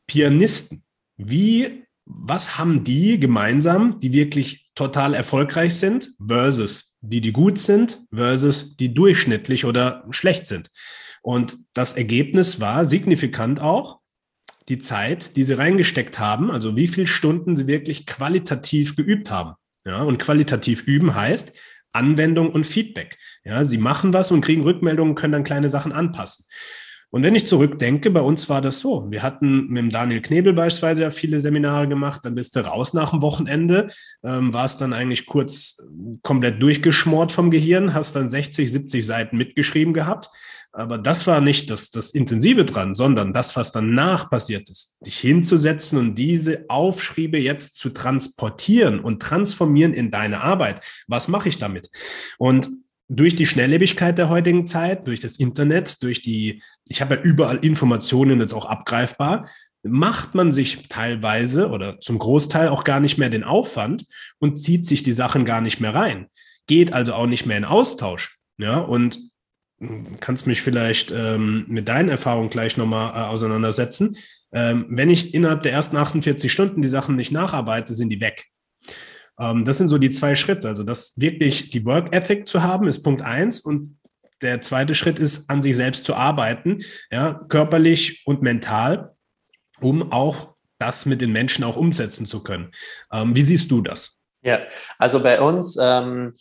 Pianisten. Wie, was haben die gemeinsam, die wirklich total erfolgreich sind, versus die, die gut sind, versus die durchschnittlich oder schlecht sind? Und das Ergebnis war signifikant auch, die Zeit, die sie reingesteckt haben, also wie viele Stunden sie wirklich qualitativ geübt haben. Ja, und qualitativ üben heißt Anwendung und Feedback. Ja, sie machen was und kriegen Rückmeldungen, können dann kleine Sachen anpassen. Und wenn ich zurückdenke, bei uns war das so. Wir hatten mit dem Daniel Knebel beispielsweise ja viele Seminare gemacht, dann bist du raus nach dem Wochenende, ähm, warst dann eigentlich kurz komplett durchgeschmort vom Gehirn, hast dann 60, 70 Seiten mitgeschrieben gehabt. Aber das war nicht das, das Intensive dran, sondern das, was danach passiert ist, dich hinzusetzen und diese Aufschriebe jetzt zu transportieren und transformieren in deine Arbeit. Was mache ich damit? Und durch die Schnelllebigkeit der heutigen Zeit, durch das Internet, durch die, ich habe ja überall Informationen jetzt auch abgreifbar, macht man sich teilweise oder zum Großteil auch gar nicht mehr den Aufwand und zieht sich die Sachen gar nicht mehr rein. Geht also auch nicht mehr in Austausch. Ja, und kannst mich vielleicht ähm, mit deinen Erfahrungen gleich nochmal äh, auseinandersetzen. Ähm, wenn ich innerhalb der ersten 48 Stunden die Sachen nicht nacharbeite, sind die weg. Ähm, das sind so die zwei Schritte. Also das wirklich die Work Ethic zu haben, ist Punkt eins. Und der zweite Schritt ist, an sich selbst zu arbeiten, ja, körperlich und mental, um auch das mit den Menschen auch umsetzen zu können. Ähm, wie siehst du das? Ja, also bei uns, ähm,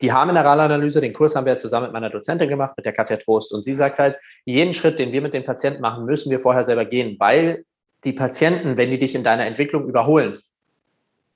die Haarmineralanalyse, den Kurs haben wir zusammen mit meiner Dozentin gemacht, mit der Katja Trost. Und sie sagt halt, jeden Schritt, den wir mit den Patienten machen, müssen wir vorher selber gehen, weil die Patienten, wenn die dich in deiner Entwicklung überholen,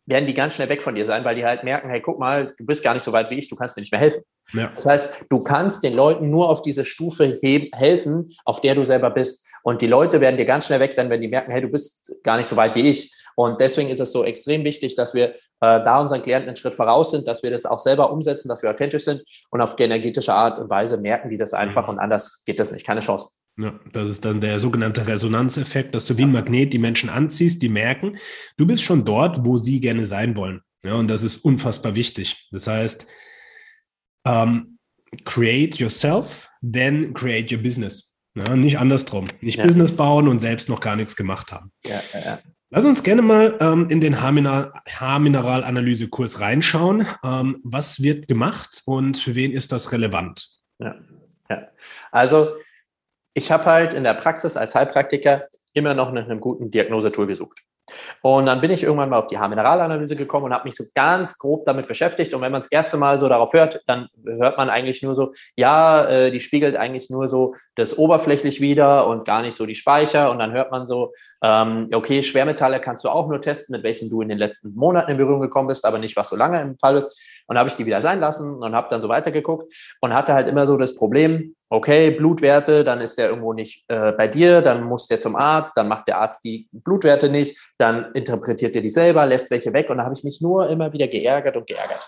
werden die ganz schnell weg von dir sein, weil die halt merken, hey, guck mal, du bist gar nicht so weit wie ich, du kannst mir nicht mehr helfen. Ja. Das heißt, du kannst den Leuten nur auf diese Stufe helfen, auf der du selber bist. Und die Leute werden dir ganz schnell wegrennen, wenn die merken, hey, du bist gar nicht so weit wie ich. Und deswegen ist es so extrem wichtig, dass wir äh, da unseren Klienten einen Schritt voraus sind, dass wir das auch selber umsetzen, dass wir authentisch sind und auf energetische Art und Weise merken die das einfach mhm. und anders geht das nicht, keine Chance. Ja, das ist dann der sogenannte Resonanzeffekt, dass du wie ein Magnet die Menschen anziehst, die merken, du bist schon dort, wo sie gerne sein wollen. Ja, und das ist unfassbar wichtig. Das heißt, um, ähm, create yourself, then create your business. Ja, nicht andersrum. Nicht ja. Business bauen und selbst noch gar nichts gemacht haben. Ja, ja, Lass uns gerne mal ähm, in den Haarmineralanalyse-Kurs reinschauen. Ähm, was wird gemacht und für wen ist das relevant? Ja, ja. Also ich habe halt in der Praxis als Heilpraktiker immer noch nach einem guten Diagnosetool gesucht. Und dann bin ich irgendwann mal auf die Haarmineralanalyse gekommen und habe mich so ganz grob damit beschäftigt. Und wenn man das erste Mal so darauf hört, dann hört man eigentlich nur so, ja, äh, die spiegelt eigentlich nur so das oberflächlich wieder und gar nicht so die Speicher. Und dann hört man so, ähm, okay, Schwermetalle kannst du auch nur testen, mit welchen du in den letzten Monaten in Berührung gekommen bist, aber nicht, was so lange im Fall ist. Und habe ich die wieder sein lassen und habe dann so weitergeguckt und hatte halt immer so das Problem, okay, Blutwerte, dann ist der irgendwo nicht äh, bei dir, dann muss der zum Arzt, dann macht der Arzt die Blutwerte nicht, dann interpretiert der die selber, lässt welche weg und da habe ich mich nur immer wieder geärgert und geärgert.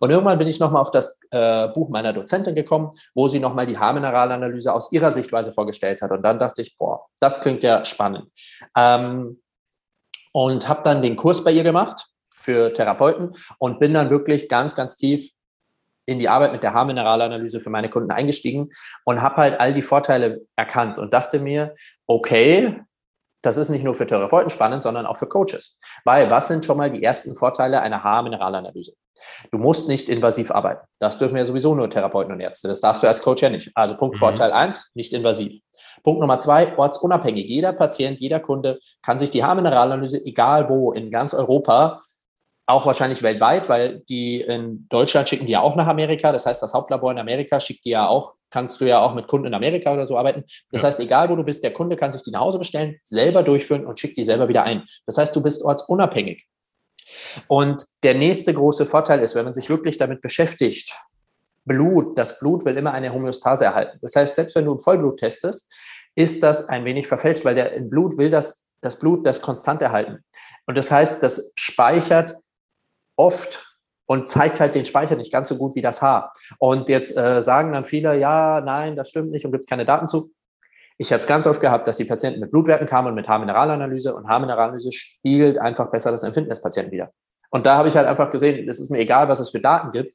Und irgendwann bin ich nochmal auf das äh, Buch meiner Dozentin gekommen, wo sie nochmal die Haarmineralanalyse aus ihrer Sichtweise vorgestellt hat. Und dann dachte ich, boah, das klingt ja spannend. Ähm, und habe dann den Kurs bei ihr gemacht für Therapeuten und bin dann wirklich ganz, ganz tief in die Arbeit mit der Haarmineralanalyse für meine Kunden eingestiegen und habe halt all die Vorteile erkannt und dachte mir, okay, das ist nicht nur für Therapeuten spannend, sondern auch für Coaches. Weil was sind schon mal die ersten Vorteile einer Haarmineralanalyse? Du musst nicht invasiv arbeiten. Das dürfen ja sowieso nur Therapeuten und Ärzte. Das darfst du als Coach ja nicht. Also Punkt mhm. Vorteil eins, nicht invasiv. Punkt Nummer zwei, ortsunabhängig. Jeder Patient, jeder Kunde kann sich die Haarmineralanalyse, egal wo, in ganz Europa auch wahrscheinlich weltweit, weil die in Deutschland schicken die ja auch nach Amerika. Das heißt, das Hauptlabor in Amerika schickt die ja auch, kannst du ja auch mit Kunden in Amerika oder so arbeiten. Das ja. heißt, egal wo du bist, der Kunde kann sich die nach Hause bestellen, selber durchführen und schickt die selber wieder ein. Das heißt, du bist ortsunabhängig. Und der nächste große Vorteil ist, wenn man sich wirklich damit beschäftigt, Blut, das Blut will immer eine Homöostase erhalten. Das heißt, selbst wenn du ein Vollblut testest, ist das ein wenig verfälscht, weil der im Blut will das, das Blut das konstant erhalten. Und das heißt, das speichert oft und zeigt halt den Speicher nicht ganz so gut wie das Haar. Und jetzt äh, sagen dann viele, ja, nein, das stimmt nicht und gibt es keine Daten zu. Ich habe es ganz oft gehabt, dass die Patienten mit Blutwerten kamen und mit Haarmineralanalyse und Haarmineralanalyse spiegelt einfach besser das Empfinden des Patienten wieder. Und da habe ich halt einfach gesehen, es ist mir egal, was es für Daten gibt.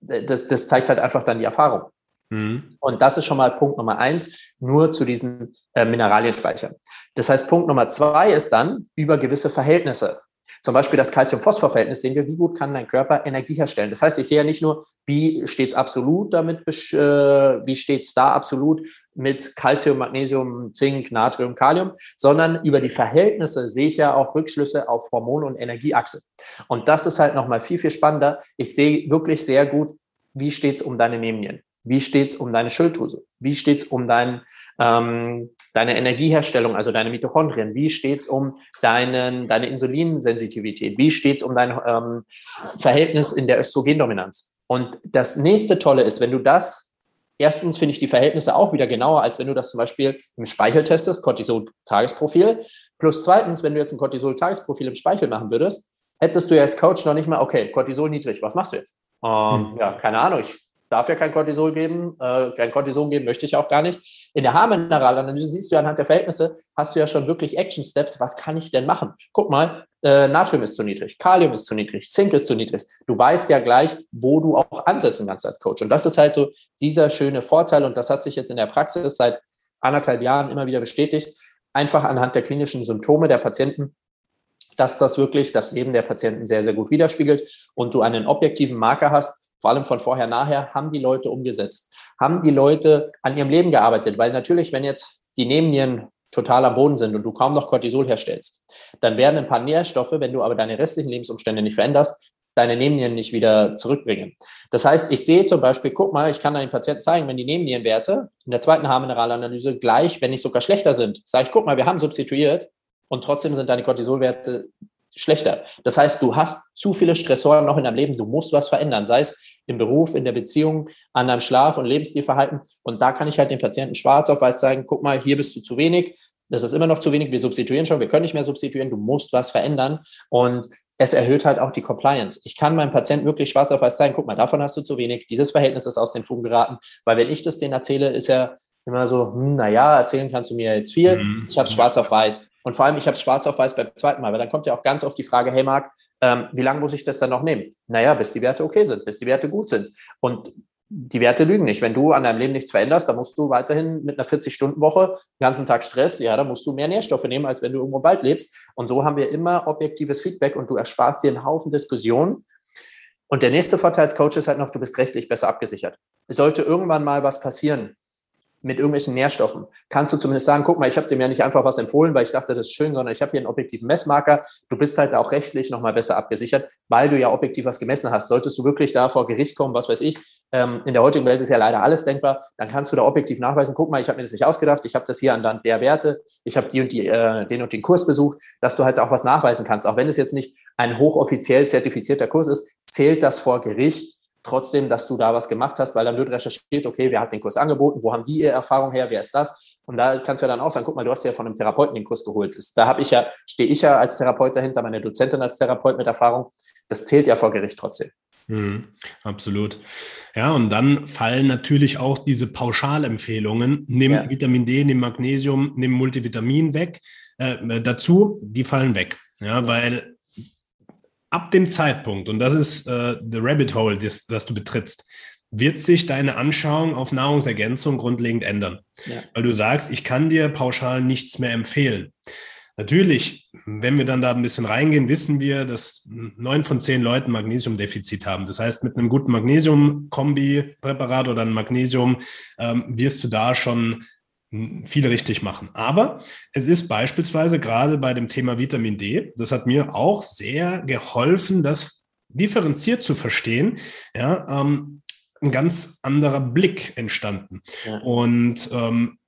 Das, das zeigt halt einfach dann die Erfahrung. Mhm. Und das ist schon mal Punkt Nummer eins, nur zu diesen äh, Mineralienspeichern. Das heißt, Punkt Nummer zwei ist dann über gewisse Verhältnisse. Zum Beispiel das Calcium-Phosphor-Verhältnis sehen wir, wie gut kann dein Körper Energie herstellen. Das heißt, ich sehe ja nicht nur, wie steht es absolut damit, äh, wie steht es da absolut mit Calcium, Magnesium, Zink, Natrium, Kalium, sondern über die Verhältnisse sehe ich ja auch Rückschlüsse auf Hormon- und Energieachse. Und das ist halt nochmal viel, viel spannender. Ich sehe wirklich sehr gut, wie steht es um deine Nebennieren. Wie steht es um deine Schilddrüse? Wie steht es um dein, ähm, deine Energieherstellung, also deine Mitochondrien? Wie steht es um deinen, deine Insulinsensitivität? Wie steht es um dein ähm, Verhältnis in der Östrogendominanz? Und das nächste Tolle ist, wenn du das, erstens finde ich die Verhältnisse auch wieder genauer, als wenn du das zum Beispiel im Speichel testest, Cortisol-Tagesprofil. Plus zweitens, wenn du jetzt ein Cortisol-Tagesprofil im Speichel machen würdest, hättest du ja als Coach noch nicht mal, okay, Cortisol niedrig, was machst du jetzt? Ähm, hm. Ja, keine Ahnung, ich darf ja kein Cortisol geben, äh, kein Cortison geben möchte ich auch gar nicht. In der Haarmineralanalyse siehst du anhand der Verhältnisse, hast du ja schon wirklich Action Steps. Was kann ich denn machen? Guck mal, äh, Natrium ist zu niedrig, Kalium ist zu niedrig, Zink ist zu niedrig. Du weißt ja gleich, wo du auch ansetzen kannst als Coach. Und das ist halt so dieser schöne Vorteil. Und das hat sich jetzt in der Praxis seit anderthalb Jahren immer wieder bestätigt. Einfach anhand der klinischen Symptome der Patienten dass das wirklich das Leben der Patienten sehr, sehr gut widerspiegelt und du einen objektiven Marker hast, vor allem von vorher nachher, haben die Leute umgesetzt, haben die Leute an ihrem Leben gearbeitet, weil natürlich, wenn jetzt die Nebennieren total am Boden sind und du kaum noch Cortisol herstellst, dann werden ein paar Nährstoffe, wenn du aber deine restlichen Lebensumstände nicht veränderst, deine Nebennieren nicht wieder zurückbringen. Das heißt, ich sehe zum Beispiel, guck mal, ich kann den Patienten zeigen, wenn die Nebennierenwerte in der zweiten Haarmineralanalyse gleich, wenn nicht sogar schlechter sind, sage ich, guck mal, wir haben substituiert und trotzdem sind deine Cortisolwerte schlechter. Das heißt, du hast zu viele Stressoren noch in deinem Leben, du musst was verändern, sei es im Beruf, in der Beziehung, an deinem Schlaf- und Lebensstilverhalten. Und da kann ich halt den Patienten schwarz auf weiß zeigen, guck mal, hier bist du zu wenig, das ist immer noch zu wenig, wir substituieren schon, wir können nicht mehr substituieren, du musst was verändern. Und es erhöht halt auch die Compliance. Ich kann meinem Patienten wirklich schwarz auf weiß zeigen, guck mal, davon hast du zu wenig, dieses Verhältnis ist aus den Fugen geraten, weil wenn ich das denen erzähle, ist er immer so, hm, naja, erzählen kannst du mir jetzt viel, mhm. ich habe schwarz auf weiß. Und vor allem, ich habe es schwarz auf weiß beim zweiten Mal, weil dann kommt ja auch ganz oft die Frage, hey Marc, ähm, wie lange muss ich das dann noch nehmen? Naja, bis die Werte okay sind, bis die Werte gut sind. Und die Werte lügen nicht. Wenn du an deinem Leben nichts veränderst, dann musst du weiterhin mit einer 40-Stunden-Woche den ganzen Tag Stress, ja, dann musst du mehr Nährstoffe nehmen, als wenn du irgendwo im Wald lebst. Und so haben wir immer objektives Feedback und du ersparst dir einen Haufen Diskussionen. Und der nächste Vorteil als Coach ist halt noch, du bist rechtlich besser abgesichert. Es sollte irgendwann mal was passieren, mit irgendwelchen Nährstoffen, kannst du zumindest sagen, guck mal, ich habe dem ja nicht einfach was empfohlen, weil ich dachte, das ist schön, sondern ich habe hier einen objektiven Messmarker. Du bist halt auch rechtlich nochmal besser abgesichert, weil du ja objektiv was gemessen hast. Solltest du wirklich da vor Gericht kommen, was weiß ich, ähm, in der heutigen Welt ist ja leider alles denkbar, dann kannst du da objektiv nachweisen, guck mal, ich habe mir das nicht ausgedacht, ich habe das hier anhand der Werte, ich habe die und die, äh, den und den Kurs besucht, dass du halt auch was nachweisen kannst. Auch wenn es jetzt nicht ein hochoffiziell zertifizierter Kurs ist, zählt das vor Gericht trotzdem, dass du da was gemacht hast, weil dann wird recherchiert, okay, wer hat den Kurs angeboten, wo haben die ihre Erfahrung her, wer ist das? Und da kannst du ja dann auch sagen, guck mal, du hast ja von einem Therapeuten den Kurs geholt. Da habe ich ja, stehe ich ja als Therapeut dahinter, meine Dozentin als Therapeut mit Erfahrung. Das zählt ja vor Gericht trotzdem. Mhm, absolut. Ja, und dann fallen natürlich auch diese Pauschalempfehlungen, nimm ja. Vitamin D, nimm Magnesium, nimm Multivitamin weg, äh, dazu, die fallen weg. Ja, weil ab dem Zeitpunkt, und das ist äh, the rabbit hole, das, das du betrittst, wird sich deine Anschauung auf Nahrungsergänzung grundlegend ändern. Ja. Weil du sagst, ich kann dir pauschal nichts mehr empfehlen. Natürlich, wenn wir dann da ein bisschen reingehen, wissen wir, dass neun von zehn Leuten Magnesiumdefizit haben. Das heißt, mit einem guten Magnesium-Kombi-Präparat oder einem Magnesium ähm, wirst du da schon viele richtig machen. Aber es ist beispielsweise gerade bei dem Thema Vitamin D, das hat mir auch sehr geholfen, das differenziert zu verstehen, ja, ähm, ein ganz anderer Blick entstanden. Ja. Und ähm,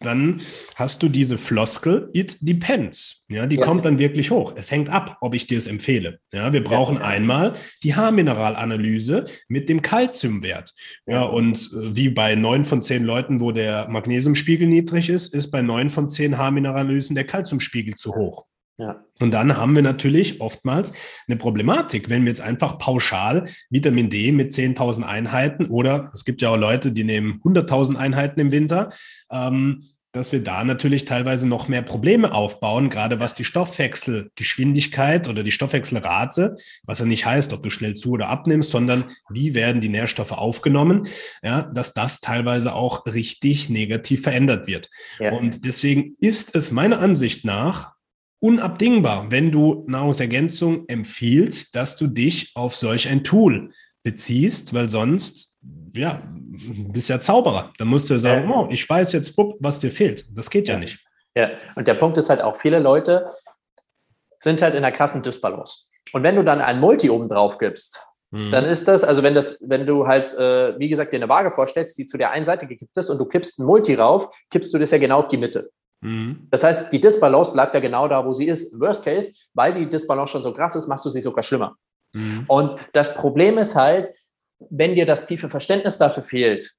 dann hast du diese Floskel, it depends. Ja, die ja. kommt dann wirklich hoch. Es hängt ab, ob ich dir es empfehle. Ja, wir brauchen ja, einmal die Haarmineralanalyse mit dem Kalziumwert. Ja, und äh, wie bei neun von zehn Leuten, wo der Magnesiumspiegel niedrig ist, ist bei neun von zehn Haarmineralanalysen der Kalziumspiegel zu hoch. Ja. Und dann haben wir natürlich oftmals eine Problematik, wenn wir jetzt einfach pauschal Vitamin D mit 10.000 Einheiten oder es gibt ja auch Leute, die nehmen 100.000 Einheiten im Winter, ähm, dass wir da natürlich teilweise noch mehr Probleme aufbauen, gerade was die Stoffwechselgeschwindigkeit oder die Stoffwechselrate, was ja nicht heißt, ob du schnell zu oder abnimmst, sondern wie werden die Nährstoffe aufgenommen, ja, dass das teilweise auch richtig negativ verändert wird. Ja. Und deswegen ist es meiner Ansicht nach unabdingbar, wenn du Nahrungsergänzung empfiehlst, dass du dich auf solch ein Tool beziehst, weil sonst, ja, bist ja Zauberer. Dann musst du sagen, oh, ich weiß jetzt, was dir fehlt. Das geht ja, ja nicht. Ja, und der Punkt ist halt auch, viele Leute sind halt in einer krassen Dysbalance. Und wenn du dann ein Multi oben drauf gibst, mhm. dann ist das, also wenn das, wenn du halt, äh, wie gesagt, dir eine Waage vorstellst, die zu der einen Seite gekippt ist und du kippst ein Multi rauf, kippst du das ja genau auf die Mitte. Mhm. Das heißt, die Disbalance bleibt ja genau da, wo sie ist. Worst Case, weil die Disbalance schon so krass ist, machst du sie sogar schlimmer. Mhm. Und das Problem ist halt, wenn dir das tiefe Verständnis dafür fehlt,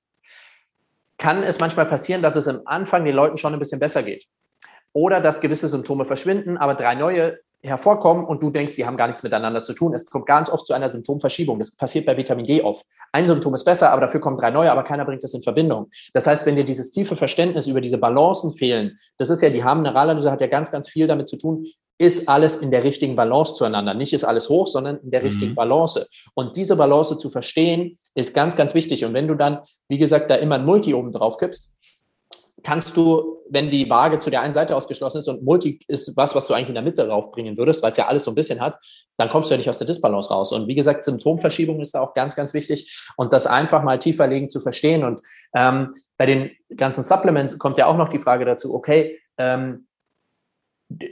kann es manchmal passieren, dass es am Anfang den Leuten schon ein bisschen besser geht. Oder dass gewisse Symptome verschwinden, aber drei neue hervorkommen und du denkst, die haben gar nichts miteinander zu tun. Es kommt ganz oft zu einer Symptomverschiebung. Das passiert bei Vitamin D oft. Ein Symptom ist besser, aber dafür kommen drei neue, aber keiner bringt das in Verbindung. Das heißt, wenn dir dieses tiefe Verständnis über diese Balancen fehlen, das ist ja die Harnmineralanalyse, hat ja ganz, ganz viel damit zu tun, ist alles in der richtigen Balance zueinander. Nicht ist alles hoch, sondern in der mhm. richtigen Balance. Und diese Balance zu verstehen, ist ganz, ganz wichtig. Und wenn du dann, wie gesagt, da immer ein Multi oben drauf gibst, kannst du, wenn die Waage zu der einen Seite ausgeschlossen ist und Multi ist was, was du eigentlich in der Mitte raufbringen würdest, weil es ja alles so ein bisschen hat, dann kommst du ja nicht aus der Disbalance raus. Und wie gesagt, Symptomverschiebung ist da auch ganz, ganz wichtig und das einfach mal tiefer legen zu verstehen. Und ähm, bei den ganzen Supplements kommt ja auch noch die Frage dazu, okay, ähm,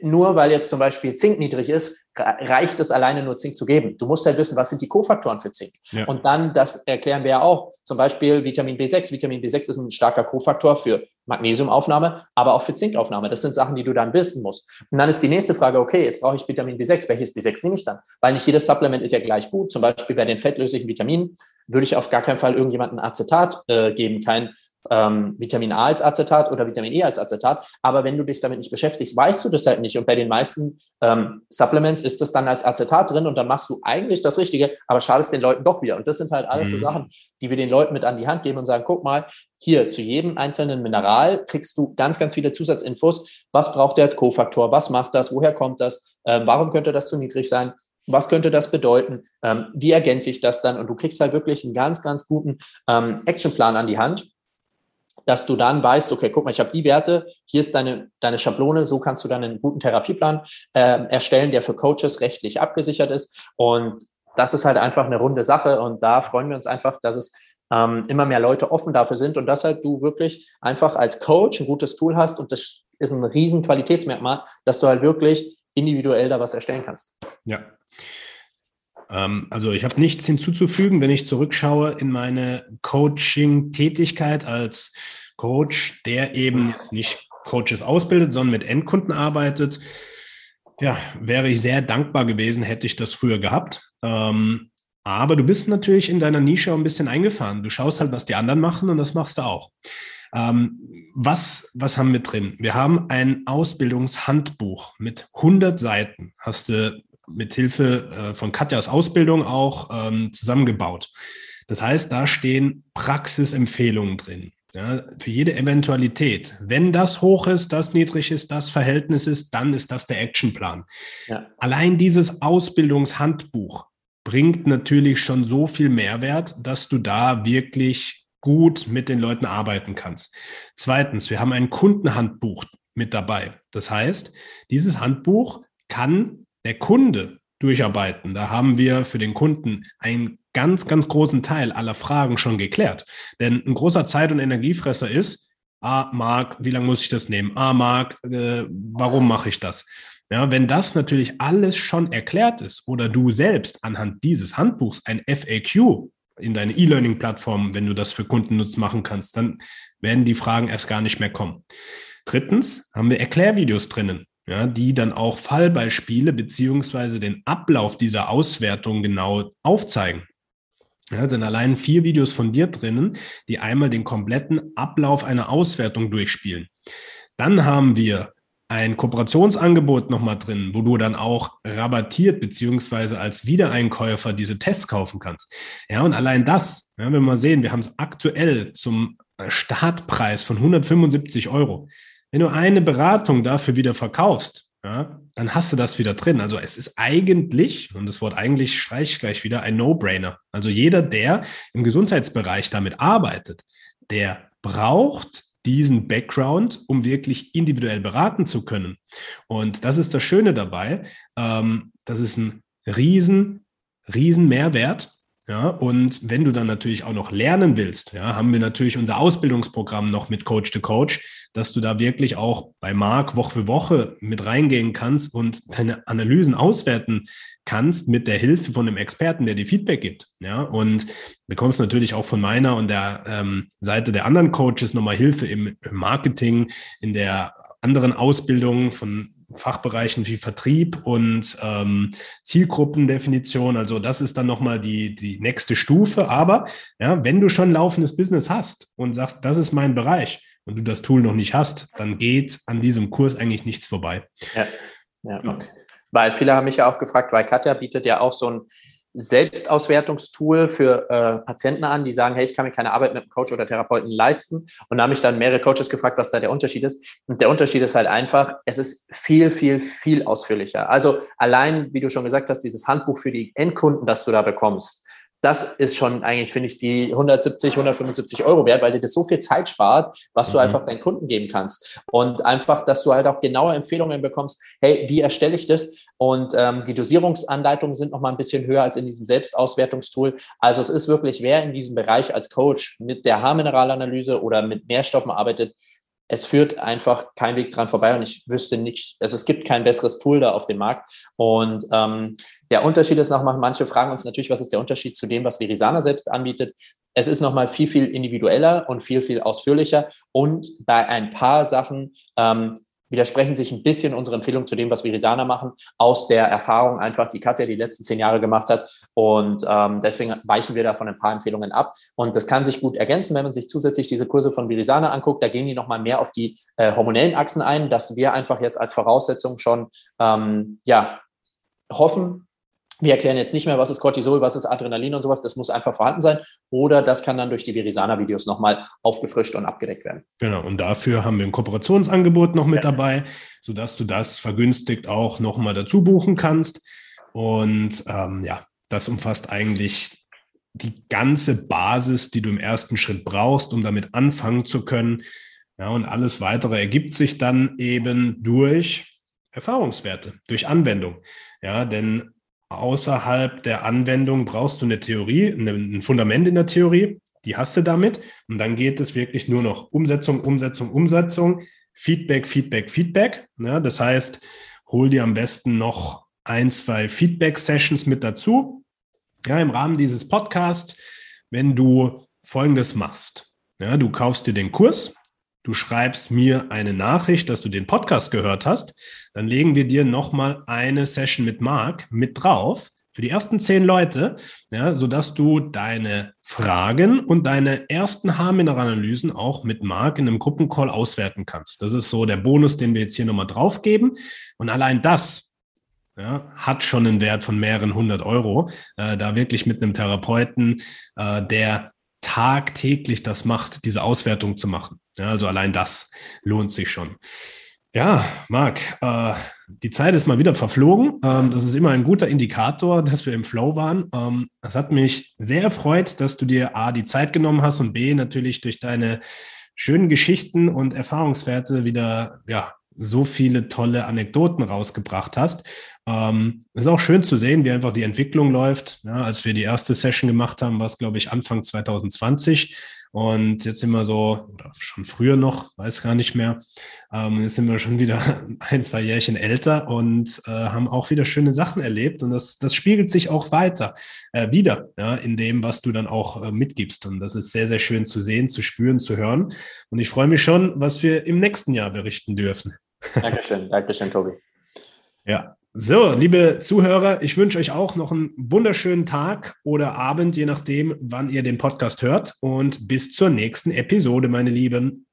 nur weil jetzt zum Beispiel Zink niedrig ist, reicht es alleine nur Zink zu geben. Du musst halt wissen, was sind die Kofaktoren für Zink. Ja. Und dann, das erklären wir ja auch, zum Beispiel Vitamin B6. Vitamin B6 ist ein starker Kofaktor für Magnesiumaufnahme, aber auch für Zinkaufnahme. Das sind Sachen, die du dann wissen musst. Und dann ist die nächste Frage, okay, jetzt brauche ich Vitamin B6. Welches B6 nehme ich dann? Weil nicht jedes Supplement ist ja gleich gut. Zum Beispiel bei den fettlöslichen Vitaminen würde ich auf gar keinen Fall irgendjemandem Acetat äh, geben, kein ähm, Vitamin A als Acetat oder Vitamin E als Acetat. Aber wenn du dich damit nicht beschäftigst, weißt du das halt nicht. Und bei den meisten ähm, Supplements ist das dann als Acetat drin und dann machst du eigentlich das Richtige, aber schadest den Leuten doch wieder. Und das sind halt alles mhm. so Sachen, die wir den Leuten mit an die Hand geben und sagen, guck mal, hier zu jedem einzelnen Mineral kriegst du ganz, ganz viele Zusatzinfos. Was braucht der als Kofaktor? Was macht das? Woher kommt das? Ähm, warum könnte das zu niedrig sein? Was könnte das bedeuten? Ähm, wie ergänze ich das dann? Und du kriegst halt wirklich einen ganz, ganz guten ähm, Actionplan an die Hand dass du dann weißt, okay, guck mal, ich habe die Werte, hier ist deine, deine Schablone, so kannst du dann einen guten Therapieplan äh, erstellen, der für Coaches rechtlich abgesichert ist. Und das ist halt einfach eine runde Sache. Und da freuen wir uns einfach, dass es ähm, immer mehr Leute offen dafür sind und dass halt du wirklich einfach als Coach ein gutes Tool hast. Und das ist ein riesen Qualitätsmerkmal, dass du halt wirklich individuell da was erstellen kannst. Ja, ähm, also ich habe nichts hinzuzufügen, wenn ich zurückschaue in meine Coaching-Tätigkeit als Coach, der eben jetzt nicht Coaches ausbildet, sondern mit Endkunden arbeitet. Ja, wäre ich sehr dankbar gewesen, hätte ich das früher gehabt. Ähm, aber du bist natürlich in deiner Nische ein bisschen eingefahren. Du schaust halt, was die anderen machen und das machst du auch. Ähm, was, was haben wir drin? Wir haben ein Ausbildungshandbuch mit 100 Seiten. Hast du mit Hilfe äh, von Katjas Ausbildung auch ähm, zusammengebaut. Das heißt, da stehen Praxisempfehlungen drin. Ja, für jede Eventualität. Wenn das hoch ist, das niedrig ist, das Verhältnis ist, dann ist das der Actionplan. Ja. Allein dieses Ausbildungshandbuch bringt natürlich schon so viel Mehrwert, dass du da wirklich gut mit den Leuten arbeiten kannst. Zweitens, wir haben ein Kundenhandbuch mit dabei. Das heißt, dieses Handbuch kann der Kunde durcharbeiten. Da haben wir für den Kunden einen ganz, ganz großen Teil aller Fragen schon geklärt. Denn ein großer Zeit- und Energiefresser ist, ah, Marc, wie lange muss ich das nehmen? Ah, Marc, äh, warum mache ich das? Ja, wenn das natürlich alles schon erklärt ist oder du selbst anhand dieses Handbuchs ein FAQ in deine E-Learning-Plattform, wenn du das für Kunden nutzt, machen kannst, dann werden die Fragen erst gar nicht mehr kommen. Drittens haben wir Erklärvideos drinnen ja, die dann auch Fallbeispiele beziehungsweise den Ablauf dieser Auswertung genau aufzeigen. Ja, sind allein vier Videos von dir drinnen, die einmal den kompletten Ablauf einer Auswertung durchspielen. Dann haben wir ein Kooperationsangebot nochmal drin, wo du dann auch rabattiert beziehungsweise als Wiedereinkäufer diese Tests kaufen kannst. Ja, und allein das, ja, wenn wir mal sehen, wir haben es aktuell zum Startpreis von 175 Euro. Wenn du eine Beratung dafür wieder verkaufst, ja, dann hast du das wieder drin. Also es ist eigentlich, und das Wort eigentlich streiche ich gleich wieder, ein No-Brainer. Also jeder, der im Gesundheitsbereich damit arbeitet, der braucht diesen Background, um wirklich individuell beraten zu können. Und das ist das Schöne dabei. Ähm, das ist ein riesen, riesen Mehrwert ja, und wenn du dann natürlich auch noch lernen willst, ja, haben wir natürlich unser Ausbildungsprogramm noch mit Coach to Coach, dass du da wirklich auch bei Marc Woche für Woche mit reingehen kannst und deine Analysen auswerten kannst mit der Hilfe von einem Experten, der dir Feedback gibt. Ja, und bekommst natürlich auch von meiner und der ähm, Seite der anderen Coaches nochmal Hilfe im, im Marketing, in der anderen Ausbildung von Fachbereichen wie Vertrieb und ähm, Zielgruppendefinition. Also das ist dann nochmal die, die nächste Stufe. Aber ja, wenn du schon laufendes Business hast und sagst, das ist mein Bereich und du das Tool noch nicht hast, dann geht an diesem Kurs eigentlich nichts vorbei. Ja, ja. ja. Weil viele haben mich ja auch gefragt, weil Katja bietet ja auch so ein Selbstauswertungstool für äh, Patienten an, die sagen, hey, ich kann mir keine Arbeit mit einem Coach oder Therapeuten leisten. Und da haben mich dann mehrere Coaches gefragt, was da der Unterschied ist. Und der Unterschied ist halt einfach, es ist viel, viel, viel ausführlicher. Also allein, wie du schon gesagt hast, dieses Handbuch für die Endkunden, das du da bekommst, das ist schon eigentlich, finde ich, die 170, 175 Euro wert, weil dir das so viel Zeit spart, was mhm. du einfach deinen Kunden geben kannst. Und einfach, dass du halt auch genaue Empfehlungen bekommst, hey, wie erstelle ich das? Und ähm, die Dosierungsanleitungen sind noch mal ein bisschen höher als in diesem Selbstauswertungstool. Also es ist wirklich, wer in diesem Bereich als Coach mit der Haarmineralanalyse oder mit Nährstoffen arbeitet, es führt einfach kein Weg dran vorbei und ich wüsste nicht, also es gibt kein besseres Tool da auf dem Markt. Und ähm, der Unterschied ist nochmal, manche fragen uns natürlich, was ist der Unterschied zu dem, was Verisana selbst anbietet. Es ist nochmal viel, viel individueller und viel, viel ausführlicher. Und bei ein paar Sachen ähm, widersprechen sich ein bisschen unsere Empfehlungen zu dem, was Virisana machen, aus der Erfahrung einfach, die Katja die letzten zehn Jahre gemacht hat. Und ähm, deswegen weichen wir da von ein paar Empfehlungen ab. Und das kann sich gut ergänzen, wenn man sich zusätzlich diese Kurse von Virisana anguckt. Da gehen die nochmal mehr auf die äh, hormonellen Achsen ein, dass wir einfach jetzt als Voraussetzung schon ähm, ja, hoffen, wir erklären jetzt nicht mehr, was ist Cortisol, was ist Adrenalin und sowas. Das muss einfach vorhanden sein. Oder das kann dann durch die Virisana-Videos nochmal aufgefrischt und abgedeckt werden. Genau. Und dafür haben wir ein Kooperationsangebot noch mit ja. dabei, sodass du das vergünstigt auch nochmal dazu buchen kannst. Und ähm, ja, das umfasst eigentlich die ganze Basis, die du im ersten Schritt brauchst, um damit anfangen zu können. Ja, und alles weitere ergibt sich dann eben durch Erfahrungswerte, durch Anwendung. Ja, denn außerhalb der Anwendung brauchst du eine Theorie, ein Fundament in der Theorie, die hast du damit. Und dann geht es wirklich nur noch Umsetzung, Umsetzung, Umsetzung, Feedback, Feedback, Feedback. Ja, das heißt, hol dir am besten noch ein, zwei Feedback-Sessions mit dazu. Ja, im Rahmen dieses Podcasts, wenn du Folgendes machst. Ja, du kaufst dir den Kurs, du schreibst mir eine Nachricht, dass du den Podcast gehört hast, dann legen wir dir nochmal eine Session mit Marc mit drauf für die ersten zehn Leute, ja, sodass du deine Fragen und deine ersten Haarmineralanalysen auch mit Marc in einem Gruppencall auswerten kannst. Das ist so der Bonus, den wir jetzt hier nochmal draufgeben. Und allein das ja, hat schon einen Wert von mehreren hundert Euro, äh, da wirklich mit einem Therapeuten, äh, der tagtäglich das macht, diese Auswertung zu machen. Ja, also allein das lohnt sich schon. Ja, Marc, äh, die Zeit ist mal wieder verflogen. Ähm, das ist immer ein guter Indikator, dass wir im Flow waren. Ähm, es hat mich sehr erfreut, dass du dir A, die Zeit genommen hast und B, natürlich durch deine schönen Geschichten und Erfahrungswerte wieder ja, so viele tolle Anekdoten rausgebracht hast. Ähm, ist auch schön zu sehen, wie einfach die Entwicklung läuft. Ja, als wir die erste Session gemacht haben, war es, glaube ich, Anfang 2020. Und jetzt sind wir so, oder schon früher noch, weiß gar nicht mehr. Ähm, jetzt sind wir schon wieder ein, zwei Jährchen älter und äh, haben auch wieder schöne Sachen erlebt. Und das, das spiegelt sich auch weiter äh, wieder, ja, in dem, was du dann auch äh, mitgibst. Und das ist sehr, sehr schön zu sehen, zu spüren, zu hören. Und ich freue mich schon, was wir im nächsten Jahr berichten dürfen. Dankeschön, Dankeschön, Tobi. Ja, so, liebe Zuhörer, ich wünsche euch auch noch einen wunderschönen Tag oder Abend, je nachdem, wann ihr den Podcast hört. Und bis zur nächsten Episode, meine Lieben.